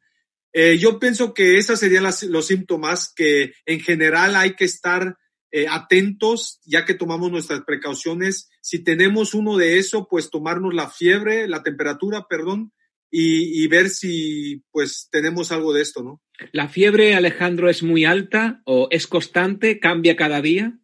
Eh, yo pienso que esos serían los síntomas que en general hay que estar eh, atentos ya que tomamos nuestras precauciones. Si tenemos uno de eso, pues tomarnos la fiebre, la temperatura, perdón, y, y, ver si pues tenemos algo de esto, ¿no? ¿La fiebre, Alejandro, es muy alta o es constante? ¿Cambia cada día?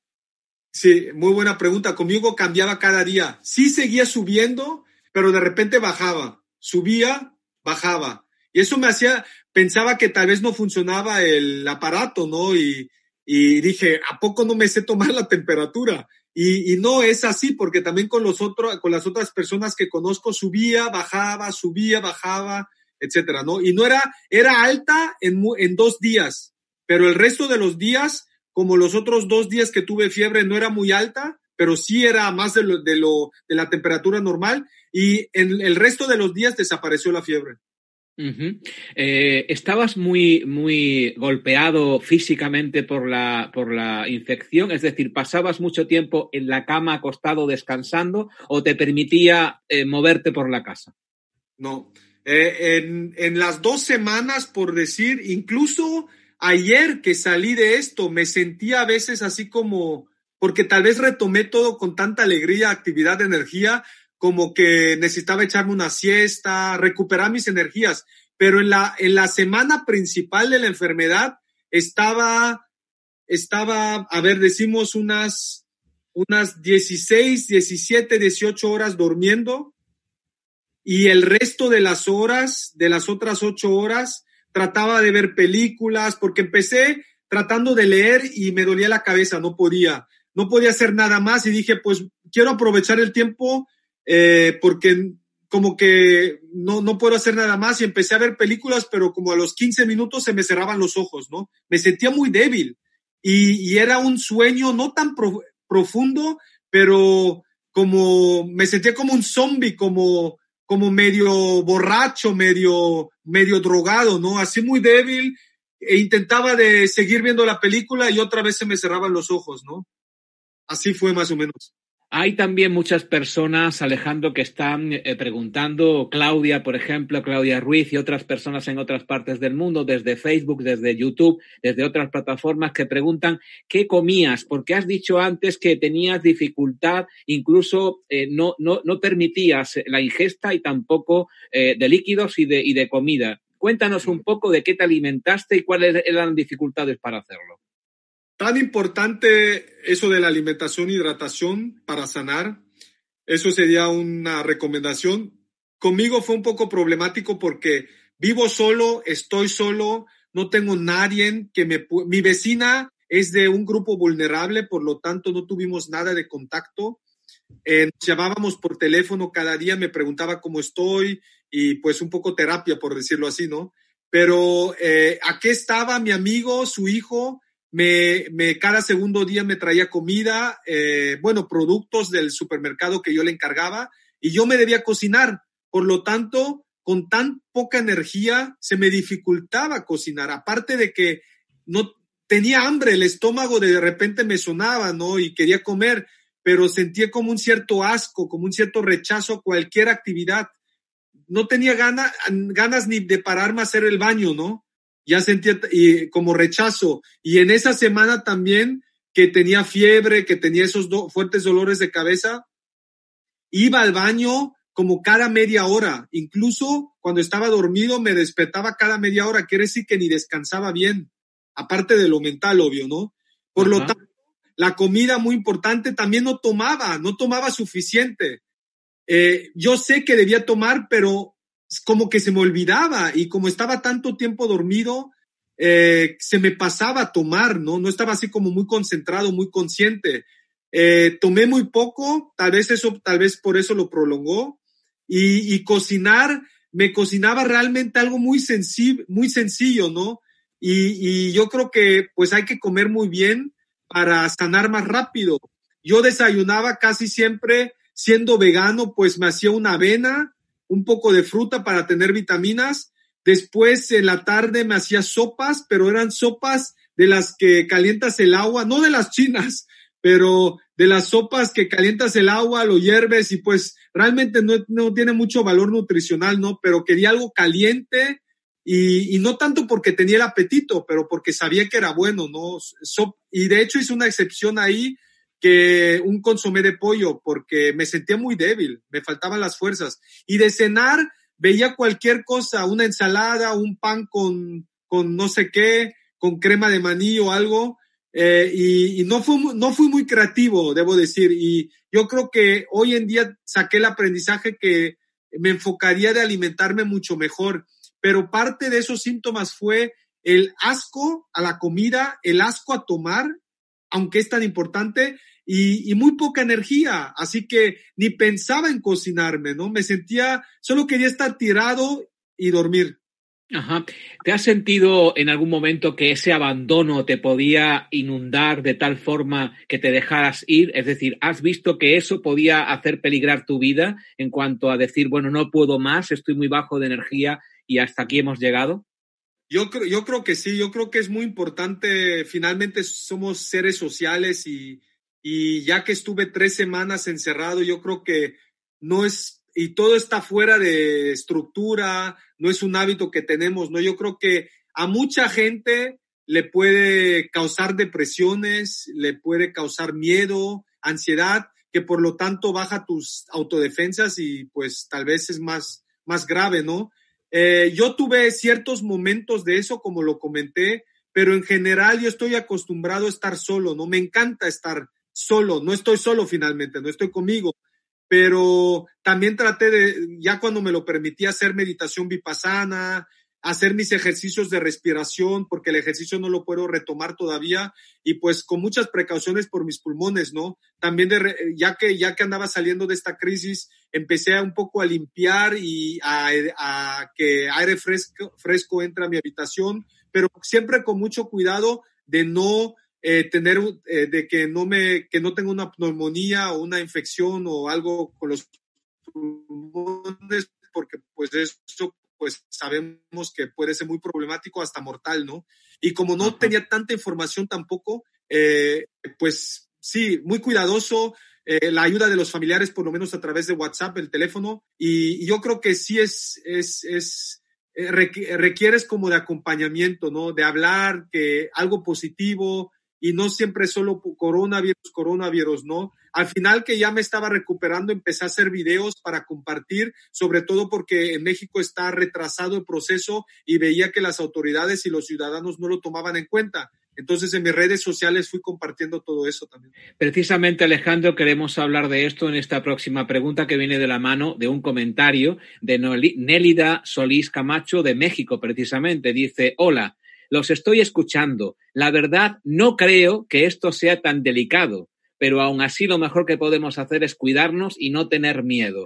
Sí, muy buena pregunta. Conmigo cambiaba cada día. Sí seguía subiendo, pero de repente bajaba, subía, bajaba. Y eso me hacía, pensaba que tal vez no funcionaba el aparato, ¿no? Y, y dije, ¿a poco no me sé tomar la temperatura? Y, y, no es así, porque también con los otros, con las otras personas que conozco, subía, bajaba, subía, bajaba, etcétera, ¿no? Y no era, era alta en, en dos días, pero el resto de los días, como los otros dos días que tuve fiebre, no era muy alta, pero sí era más de lo, de lo, de la temperatura normal y en el resto de los días desapareció la fiebre. Eh, ¿Estabas muy, muy golpeado físicamente por la, por la infección? Es decir, ¿pasabas mucho tiempo en la cama acostado descansando o te permitía eh, moverte por la casa? No. Eh, en, en las dos semanas, por decir, incluso ayer que salí de esto, me sentía a veces así como, porque tal vez retomé todo con tanta alegría, actividad, energía, como que necesitaba echarme una siesta, recuperar mis energías. Pero en la, en la semana principal de la enfermedad estaba, estaba, a ver, decimos unas, unas 16, 17, 18 horas durmiendo y el resto de las horas, de las otras ocho horas, trataba de ver películas porque empecé tratando de leer y me dolía la cabeza, no podía, no podía hacer nada más y dije, pues quiero aprovechar el tiempo eh, porque como que no, no puedo hacer nada más y empecé a ver películas, pero como a los 15 minutos se me cerraban los ojos, ¿no? Me sentía muy débil y, era un sueño no tan profundo, pero como me sentía como un zombie, como, como medio borracho, medio, medio drogado, ¿no? Así muy débil e intentaba de seguir viendo la película y otra vez se me cerraban los ojos, ¿no? Así fue más o menos. Hay también muchas personas, Alejandro, que están eh, preguntando, Claudia, por ejemplo, Claudia Ruiz y otras personas en otras partes del mundo, desde Facebook, desde YouTube, desde otras plataformas, que preguntan qué comías, porque has dicho antes que tenías dificultad, incluso eh, no, no, no, permitías la ingesta y tampoco eh, de líquidos y de, y de comida. Cuéntanos un poco de qué te alimentaste y cuáles eran las dificultades para hacerlo. Tan importante eso de la alimentación, hidratación para sanar. Eso sería una recomendación. Conmigo fue un poco problemático porque vivo solo, estoy solo, no tengo nadie que me... Mi vecina es de un grupo vulnerable, por lo tanto no tuvimos nada de contacto. Eh, nos llamábamos por teléfono cada día, me preguntaba cómo estoy y pues un poco terapia, por decirlo así, ¿no? Pero eh, aquí estaba mi amigo, su hijo, me, me, cada segundo día me traía comida, eh, bueno, productos del supermercado que yo le encargaba y yo me debía cocinar. Por lo tanto, con tan poca energía se me dificultaba cocinar. Aparte de que no tenía hambre, el estómago de repente me sonaba, ¿no? Y quería comer, pero sentía como un cierto asco, como un cierto rechazo a cualquier actividad. No tenía ganas ni de pararme a hacer el baño, ¿no? Ya sentía y, como rechazo. Y en esa semana también que tenía fiebre, que tenía esos fuertes dolores de cabeza, iba al baño como cada media hora. Incluso cuando estaba dormido me despertaba cada media hora. Quiere decir que ni descansaba bien, aparte de lo mental, obvio, ¿no? Por lo tanto, la comida muy importante también no tomaba, no tomaba suficiente. Eh, yo sé que debía tomar, pero como que se me olvidaba y como estaba tanto tiempo dormido, eh, se me pasaba tomar, ¿no? No estaba así como muy concentrado, muy consciente. Eh, tomé muy poco, tal vez eso, tal vez por eso lo prolongó. Y, cocinar, me cocinaba realmente algo muy, muy sencillo, ¿no? Y yo creo que pues hay que comer muy bien para sanar más rápido. Yo desayunaba casi siempre siendo vegano, pues me hacía una avena, un poco de fruta para tener vitaminas. Después en la tarde me hacía sopas, pero eran sopas de las que calientas el agua, no de las chinas, pero de las sopas que calientas el agua, lo hierves y pues realmente no, no tiene mucho valor nutricional, ¿no? Pero quería algo caliente y, y, no tanto porque tenía el apetito, pero porque sabía que era bueno, ¿no? y de hecho hice una excepción ahí que un consomé de pollo porque me sentía muy débil, me faltaban las fuerzas. Y de cenar veía cualquier cosa, una ensalada, un pan con, con no sé qué, con crema de maní o algo. Eh, y, no, fue, no fui muy creativo, debo decir. Y yo creo que hoy en día saqué el aprendizaje que me enfocaría de alimentarme mucho mejor. Pero parte de esos síntomas fue el asco a la comida, el asco a tomar aunque es tan importante, y, muy poca energía, así que ni pensaba en cocinarme, ¿no? Me sentía, solo quería estar tirado y dormir. Ajá. ¿Te has sentido en algún momento que ese abandono te podía inundar de tal forma que te dejaras ir? Es decir, ¿has visto que eso podía hacer peligrar tu vida en cuanto a decir, bueno, no puedo más, estoy muy bajo de energía y hasta aquí hemos llegado? Yo creo, yo creo que sí, yo creo que es muy importante, finalmente somos seres sociales y, y ya que estuve tres semanas encerrado, yo creo que no es, y todo está fuera de estructura, no es un hábito que tenemos, ¿no? Yo creo que a mucha gente le puede causar depresiones, le puede causar miedo, ansiedad, que por lo tanto baja tus autodefensas y pues tal vez es más, más grave, ¿no? Eh, yo tuve ciertos momentos de eso, como lo comenté, pero en general yo estoy acostumbrado a estar solo, ¿no? Me encanta estar solo, no estoy solo finalmente, no estoy conmigo, pero también traté de, ya cuando me lo permitía, hacer meditación vipassana, hacer mis ejercicios de respiración, porque el ejercicio no lo puedo retomar todavía, y pues con muchas precauciones por mis pulmones, ¿no? También ya que, ya que andaba saliendo de esta crisis, empecé un poco a limpiar y a, que aire fresco, fresco entre a mi habitación, pero siempre con mucho cuidado de no eh, tener, eh, de que no me, que no tenga una neumonía o una infección o algo con los pulmones, porque pues eso pues sabemos que puede ser muy problemático hasta mortal, ¿no? Y como no tenía tanta información tampoco, eh, pues sí, muy cuidadoso, eh, la ayuda de los familiares, por lo menos a través de WhatsApp, el teléfono, y, yo creo que sí es, es, es eh, requieres como de acompañamiento, ¿no? De hablar que algo positivo y no siempre solo coronavirus, coronavirus, ¿no? Al final que ya me estaba recuperando, empecé a hacer videos para compartir, sobre todo porque en México está retrasado el proceso y veía que las autoridades y los ciudadanos no lo tomaban en cuenta. Entonces en mis redes sociales fui compartiendo todo eso también. Precisamente Alejandro, queremos hablar de esto en esta próxima pregunta que viene de la mano de un comentario de Nélida Solís Camacho de México, precisamente. Dice, hola, los estoy escuchando. La verdad, no creo que esto sea tan delicado pero aún así lo mejor que podemos hacer es cuidarnos y no tener miedo.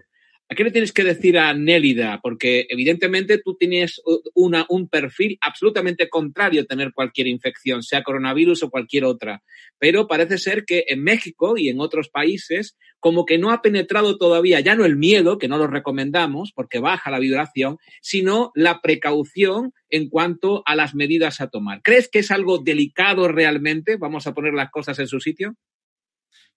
¿A qué le tienes que decir a Nélida? Porque evidentemente tú tienes un perfil absolutamente contrario a tener cualquier infección, sea coronavirus o cualquier otra. Pero parece ser que en México y en otros países como que no ha penetrado todavía ya no el miedo, que no lo recomendamos porque baja la vibración, sino la precaución en cuanto a las medidas a tomar. ¿Crees que es algo delicado realmente? Vamos a poner las cosas en su sitio.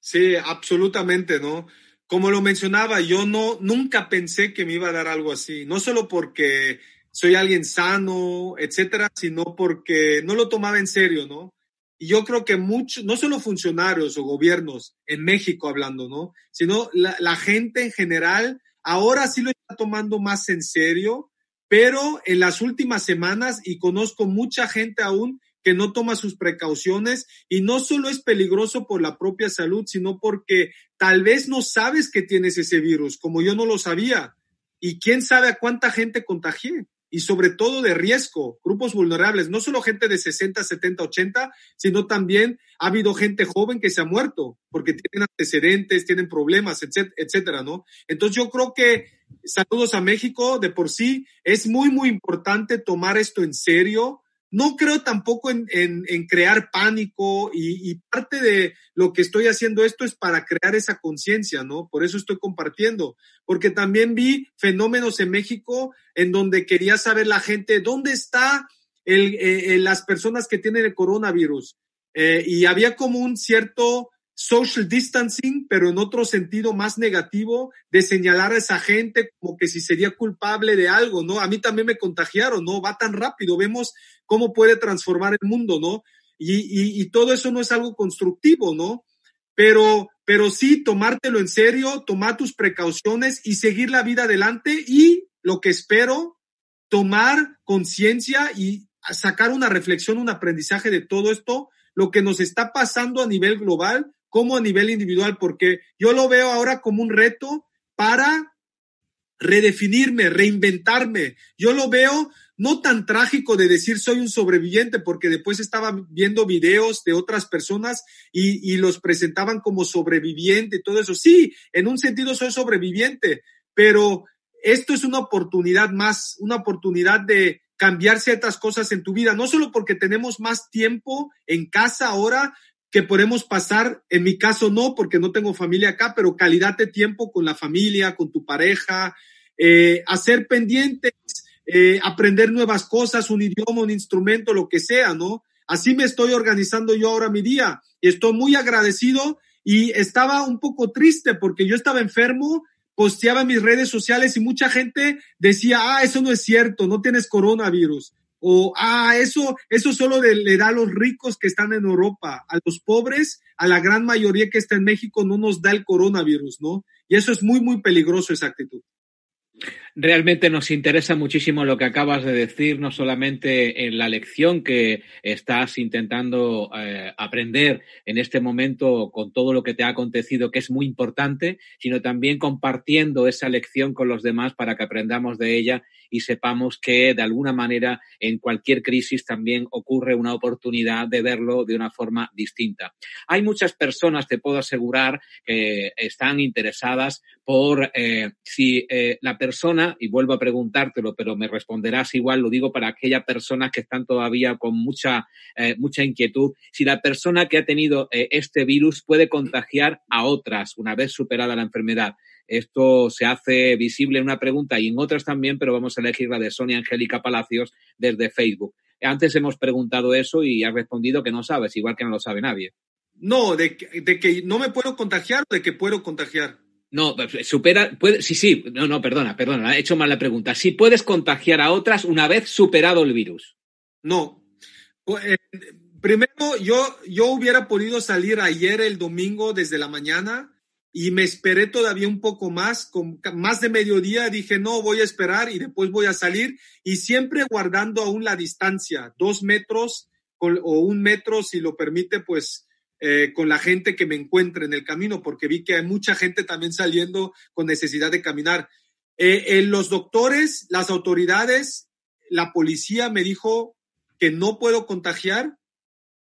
Sí, absolutamente, ¿no? Como lo mencionaba, yo no, nunca pensé que me iba a dar algo así, no solo porque soy alguien sano, etcétera, sino porque no lo tomaba en serio, ¿no? Y yo creo que muchos, no solo funcionarios o gobiernos, en México hablando, ¿no? Sino la, la gente en general, ahora sí lo está tomando más en serio, pero en las últimas semanas, y conozco mucha gente aún que no toma sus precauciones y no solo es peligroso por la propia salud, sino porque tal vez no sabes que tienes ese virus, como yo no lo sabía. Y quién sabe a cuánta gente contagié. Y sobre todo de riesgo, grupos vulnerables, no solo gente de 60, 70, 80, sino también ha habido gente joven que se ha muerto porque tienen antecedentes, tienen problemas, etcétera, ¿no? Entonces yo creo que saludos a México de por sí, es muy, muy importante tomar esto en serio, no creo tampoco en, crear pánico y, parte de lo que estoy haciendo esto es para crear esa conciencia, ¿no? Por eso estoy compartiendo, porque también vi fenómenos en México en donde quería saber la gente dónde está el, eh, eh, las personas que tienen el coronavirus. Eh, y había como un cierto social distancing, pero en otro sentido más negativo, de señalar a esa gente como que si sería culpable de algo, ¿no? A mí también me contagiaron, ¿no? Va tan rápido, vemos cómo puede transformar el mundo, ¿no? Y, y, todo eso no es algo constructivo, ¿no? Pero, pero sí tomártelo en serio, tomar tus precauciones y seguir la vida adelante y lo que espero, tomar conciencia y sacar una reflexión, un aprendizaje de todo esto, lo que nos está pasando a nivel global como a nivel individual, porque yo lo veo ahora como un reto para redefinirme, reinventarme. Yo lo veo no tan trágico de decir soy un sobreviviente, porque después estaba viendo videos de otras personas y, los presentaban como sobreviviente y todo eso. Sí, en un sentido soy sobreviviente, pero esto es una oportunidad más, una oportunidad de cambiar ciertas cosas en tu vida, no solo porque tenemos más tiempo en casa ahora, que podemos pasar, en mi caso no, porque no tengo familia acá, pero calidad de tiempo con la familia, con tu pareja, eh, hacer pendientes, eh, aprender nuevas cosas, un idioma, un instrumento, lo que sea, ¿no? Así me estoy organizando yo ahora mi día y estoy muy agradecido y estaba un poco triste porque yo estaba enfermo, posteaba en mis redes sociales y mucha gente decía, ah, eso no es cierto, no tienes coronavirus. O, ah, eso, eso solo le da a los ricos que están en Europa, a los pobres, a la gran mayoría que está en México no nos da el coronavirus, ¿no? Y eso es muy, muy peligroso esa actitud. Realmente nos interesa muchísimo lo que acabas de decir, no solamente en la lección que estás intentando eh, aprender en este momento con todo lo que te ha acontecido, que es muy importante, sino también compartiendo esa lección con los demás para que aprendamos de ella y sepamos que de alguna manera en cualquier crisis también ocurre una oportunidad de verlo de una forma distinta. Hay muchas personas, te puedo asegurar, que están interesadas por eh, si eh, la persona, y vuelvo a preguntártelo, pero me responderás igual, lo digo para aquellas personas que están todavía con mucha, eh, mucha inquietud, si la persona que ha tenido este virus puede contagiar a otras una vez superada la enfermedad. Esto se hace visible en una pregunta y en otras también, pero vamos a elegir la de Sonia Angélica Palacios desde Facebook. Antes hemos preguntado eso y has respondido que no sabes, igual que no lo sabe nadie. No, de, de que no me puedo contagiar o de que puedo contagiar. No, supera, puede, sí, sí, no, no, perdona, perdona, he hecho mal la pregunta. Si puedes contagiar a otras una vez superado el virus. No. Eh, primero, yo, yo hubiera podido salir ayer el domingo desde la mañana y me esperé todavía un poco más, con más de mediodía dije, no, voy a esperar y después voy a salir y siempre guardando aún la distancia, dos metros o un metro, si lo permite, pues eh, con la gente que me encuentre en el camino, porque vi que hay mucha gente también saliendo con necesidad de caminar. Eh, los doctores, las autoridades, la policía me dijo que no puedo contagiar,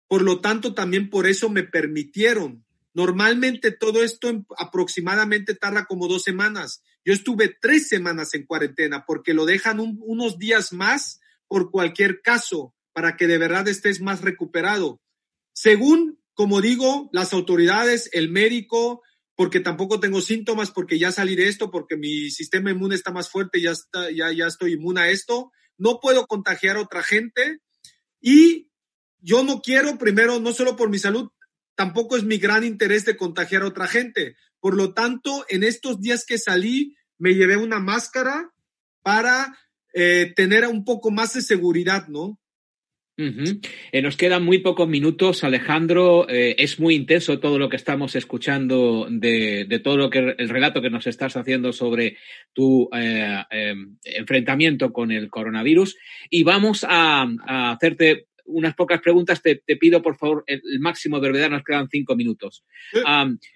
por lo tanto también por eso me permitieron. Normalmente todo esto aproximadamente tarda como dos semanas. Yo estuve tres semanas en cuarentena porque lo dejan unos días más por cualquier caso para que de verdad estés más recuperado. Según como digo, las autoridades, el médico, porque tampoco tengo síntomas, porque ya salí de esto, porque mi sistema inmune está más fuerte, ya, ya, ya estoy inmune a esto, no puedo contagiar a otra gente y yo no quiero, primero, no solo por mi salud, tampoco es mi gran interés de contagiar a otra gente. Por lo tanto, en estos días que salí, me llevé una máscara para eh, tener un poco más de seguridad, ¿no? Eh, nos quedan muy pocos minutos, Alejandro. Eh, es muy intenso todo lo que estamos escuchando de, todo lo que el relato que nos estás haciendo sobre tu eh, em, enfrentamiento con el coronavirus. Y vamos a hacerte unas pocas preguntas, te, pido por favor el, máximo de brevedad, nos quedan cinco minutos.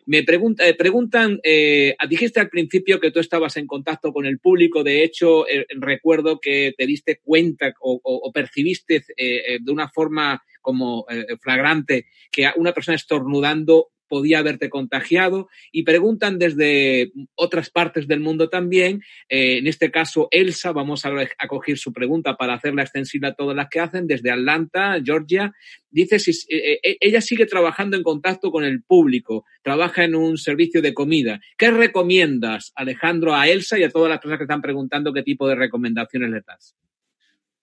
me pregunta, eh, preguntan, eh, dijiste al principio que tú estabas en contacto con el público, de hecho eh, recuerdo que te diste cuenta o, percibiste de una forma como flagrante que una persona estornudando podía haberte contagiado y preguntan desde otras partes del mundo también. Eh, en este caso, Elsa, vamos a, coger su pregunta para hacerla extensiva a todas las que hacen, desde Atlanta, Georgia. Dice si eh, eh, ella sigue trabajando en contacto con el público, trabaja en un servicio de comida. ¿Qué recomiendas, Alejandro, a Elsa y a todas las personas que están preguntando qué tipo de recomendaciones le das?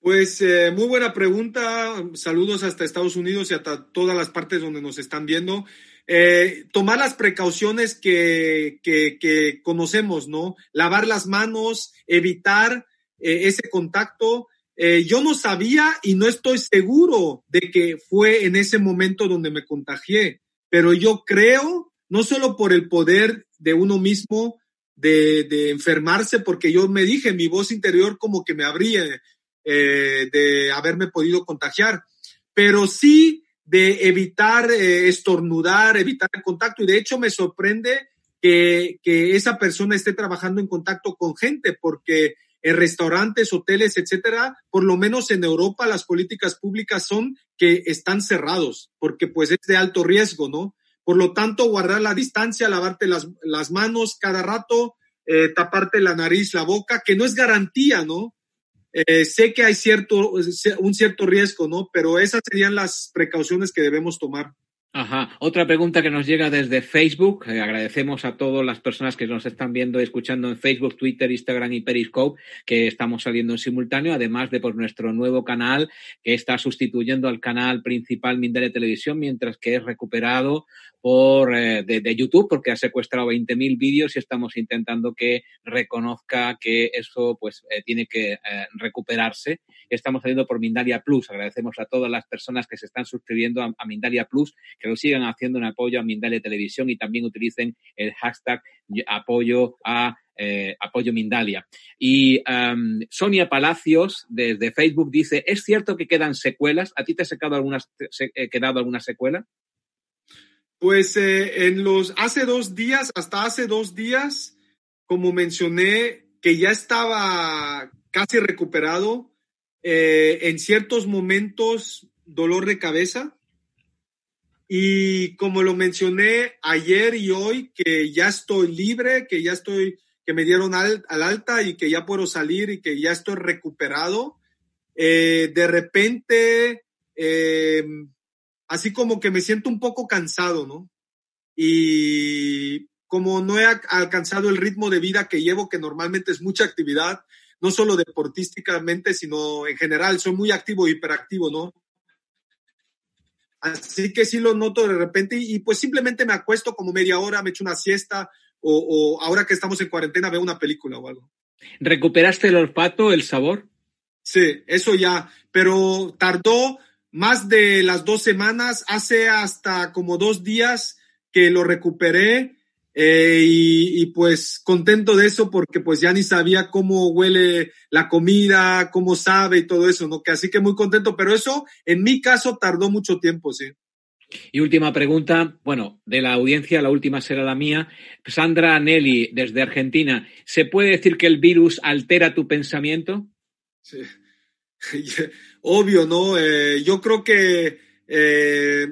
Pues muy buena pregunta. Saludos hasta Estados Unidos y hasta todas las partes donde nos están viendo. Eh, tomar las precauciones que, que, conocemos, ¿no? Lavar las manos, evitar eh, ese contacto. Eh, yo no sabía y no estoy seguro de que fue en ese momento donde me contagié, pero yo creo, no solo por el poder de uno mismo de, de enfermarse, porque yo me dije, mi voz interior como que me abría de haberme podido contagiar, pero sí de evitar eh, estornudar, evitar el contacto. Y de hecho me sorprende que, que, esa persona esté trabajando en contacto con gente, porque en restaurantes, hoteles, etcétera, por lo menos en Europa las políticas públicas son que están cerrados, porque pues es de alto riesgo, ¿no? Por lo tanto, guardar la distancia, lavarte las, las manos cada rato, eh, taparte la nariz, la boca, que no es garantía, ¿no? Eh, sé que hay cierto, un cierto riesgo, ¿no? Pero esas serían las precauciones que debemos tomar. Ajá. Otra pregunta que nos llega desde Facebook. Eh, agradecemos a todas las personas que nos están viendo y escuchando en Facebook, Twitter, Instagram y Periscope, que estamos saliendo en simultáneo, además de por nuestro nuevo canal que está sustituyendo al canal principal Mindere Televisión, mientras que es recuperado por, eh, de, YouTube porque ha secuestrado 20.000 vídeos y estamos intentando que reconozca que eso pues eh, tiene que recuperarse. Estamos haciendo por Mindalia Plus. Agradecemos a todas las personas que se están suscribiendo a, Mindalia Plus, que lo sigan haciendo en apoyo a Mindalia Televisión y también utilicen el hashtag apoyo a apoyo Mindalia. Y um, Sonia Palacios desde Facebook dice, ¿es cierto que quedan secuelas? ¿A ti te ha quedado alguna, quedado alguna secuela? Pues eh, en los hace dos días, hasta hace dos días, como mencioné, que ya estaba casi recuperado, eh, en ciertos momentos dolor de cabeza. Y como lo mencioné ayer y hoy, que ya estoy libre, que ya estoy, que me dieron al, alta y que ya puedo salir y que ya estoy recuperado, eh, de repente así como que me siento un poco cansado, ¿no? Y como no he alcanzado el ritmo de vida que llevo, que normalmente es mucha actividad, no solo deportísticamente, sino en general, soy muy activo, hiperactivo, ¿no? Así que sí lo noto de repente y, pues simplemente me acuesto como media hora, me echo una siesta o, o ahora que estamos en cuarentena veo una película o algo. ¿Recuperaste el olfato, el sabor? Sí, eso ya, pero tardó más de las dos semanas, hace hasta como dos días que lo recuperé eh, y, pues contento de eso porque pues ya ni sabía cómo huele la comida, cómo sabe y todo eso, ¿no? Que así que muy contento, pero eso en mi caso tardó mucho tiempo, sí. Y última pregunta, bueno, de la audiencia, la última será la mía. Sandra Nelly, desde Argentina, ¿se puede decir que el virus altera tu pensamiento? Sí. Obvio, ¿no? Eh, yo creo que eh,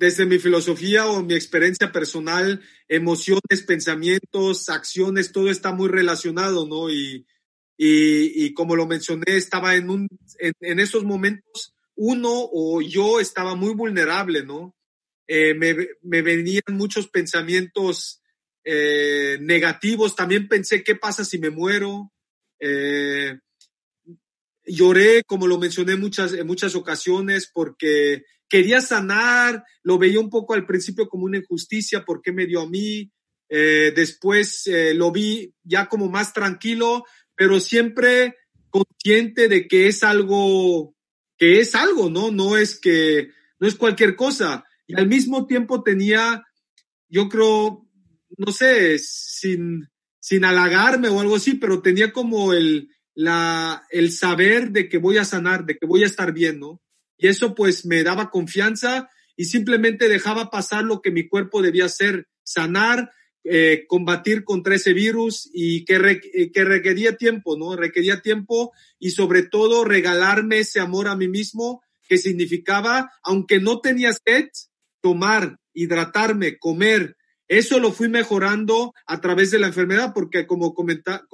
desde mi filosofía o mi experiencia personal, emociones, pensamientos, acciones, todo está muy relacionado, ¿no? Y, y, como lo mencioné, estaba en, un, en, esos momentos, uno o yo estaba muy vulnerable, ¿no? Eh, me, me, venían muchos pensamientos negativos, también pensé, ¿qué pasa si me muero? Eh, Lloré, como lo mencioné muchas, en muchas ocasiones, porque quería sanar, lo veía un poco al principio como una injusticia, ¿por qué me dio a mí? Eh, después eh, lo vi ya como más tranquilo, pero siempre consciente de que es algo, que es algo, ¿no? No es que, no es cualquier cosa. Y al mismo tiempo tenía, yo creo, no sé, sin, sin halagarme o algo así, pero tenía como el, la, el saber de que voy a sanar, de que voy a estar bien, ¿no? Y eso pues me daba confianza y simplemente dejaba pasar lo que mi cuerpo debía hacer, sanar, eh, combatir contra ese virus y que, eh, que requería tiempo, ¿no? Requería tiempo y sobre todo regalarme ese amor a mí mismo que significaba, aunque no tenía sed, tomar, hidratarme, comer. Eso lo fui mejorando a través de la enfermedad porque como comenta,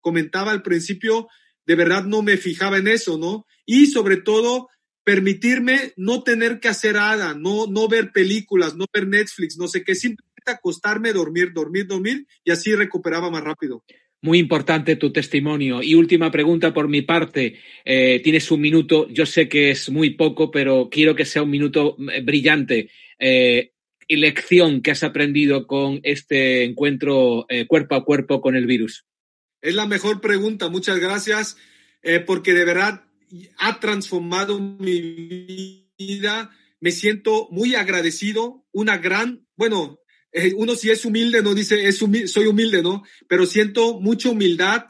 comentaba al principio, de verdad no me fijaba en eso, ¿no? Y sobre todo, permitirme no tener que hacer nada, no, no ver películas, no ver Netflix, no sé qué, simplemente acostarme, dormir, dormir, dormir y así recuperaba más rápido. Muy importante tu testimonio. Y última pregunta por mi parte. Eh, tienes un minuto, yo sé que es muy poco, pero quiero que sea un minuto eh, brillante. Eh, y lección que has aprendido con este encuentro cuerpo a cuerpo con el virus. Es la mejor pregunta, muchas gracias, eh, porque de verdad ha transformado mi vida. Me siento muy agradecido, una gran, bueno, eh, uno si es humilde, no dice, es soy humilde, ¿no? Pero siento mucha humildad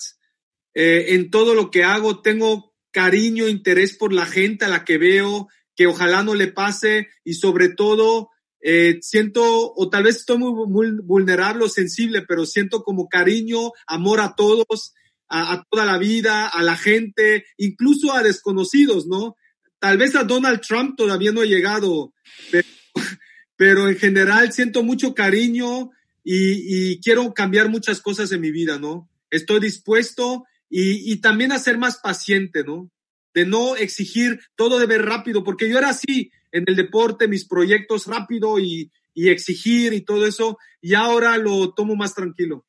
eh, en todo lo que hago. Tengo cariño, interés por la gente a la que veo, que ojalá no le pase y sobre todo eh, siento, o tal vez estoy muy, vulnerable o sensible, pero siento como cariño, amor a todos, a, toda la vida, a la gente, incluso a desconocidos, ¿no? Tal vez a Donald Trump todavía no he llegado, pero, en general siento mucho cariño y, quiero cambiar muchas cosas en mi vida, ¿no? Estoy dispuesto y, y también a ser más paciente, ¿no? De no exigir todo de ver rápido, porque yo era así, en el deporte, mis proyectos rápido y, y exigir y todo eso, y ahora lo tomo más tranquilo.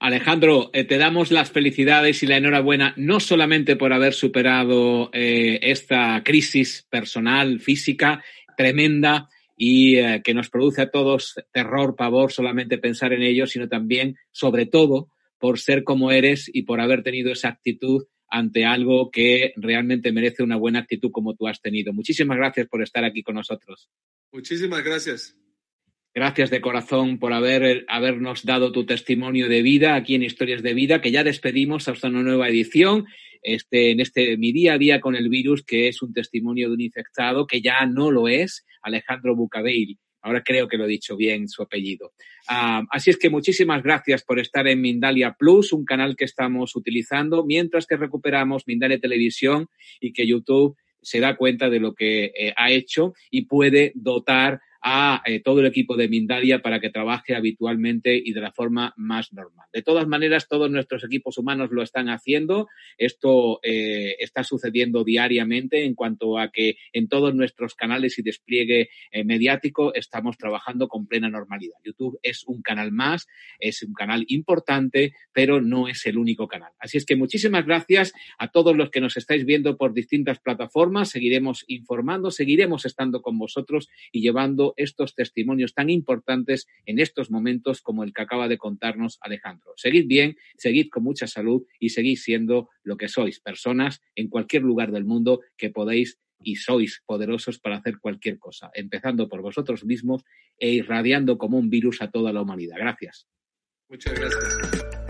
Alejandro, eh, te damos las felicidades y la enhorabuena no solamente por haber superado eh, esta crisis personal, física, tremenda y eh, que nos produce a todos terror, pavor, solamente pensar en ello, sino también, sobre todo, por ser como eres y por haber tenido esa actitud ante algo que realmente merece una buena actitud como tú has tenido. Muchísimas gracias por estar aquí con nosotros. Muchísimas gracias. Gracias de corazón por haber, habernos dado tu testimonio de vida aquí en Historias de Vida, que ya despedimos hasta una nueva edición. Este, en este mi día a día con el virus, que es un testimonio de un infectado que ya no lo es, Alejandro Bucabeil. Ahora creo que lo he dicho bien su apellido. Ah, así es que muchísimas gracias por estar en Mindalia Plus, un canal que estamos utilizando mientras que recuperamos Mindalia Televisión y que YouTube se da cuenta de lo que eh, ha hecho y puede dotar a eh, todo el equipo de Mindalia para que trabaje habitualmente y de la forma más normal. De todas maneras, todos nuestros equipos humanos lo están haciendo. Esto eh, está sucediendo diariamente en cuanto a que en todos nuestros canales y despliegue eh, mediático estamos trabajando con plena normalidad. YouTube es un canal más, es un canal importante, pero no es el único canal. Así es que muchísimas gracias a todos los que nos estáis viendo por distintas plataformas. Seguiremos informando, seguiremos estando con vosotros y llevando estos testimonios tan importantes en estos momentos como el que acaba de contarnos Alejandro. Seguid bien, seguid con mucha salud y seguid siendo lo que sois, personas en cualquier lugar del mundo que podéis y sois poderosos para hacer cualquier cosa, empezando por vosotros mismos e irradiando como un virus a toda la humanidad. Gracias. Muchas gracias.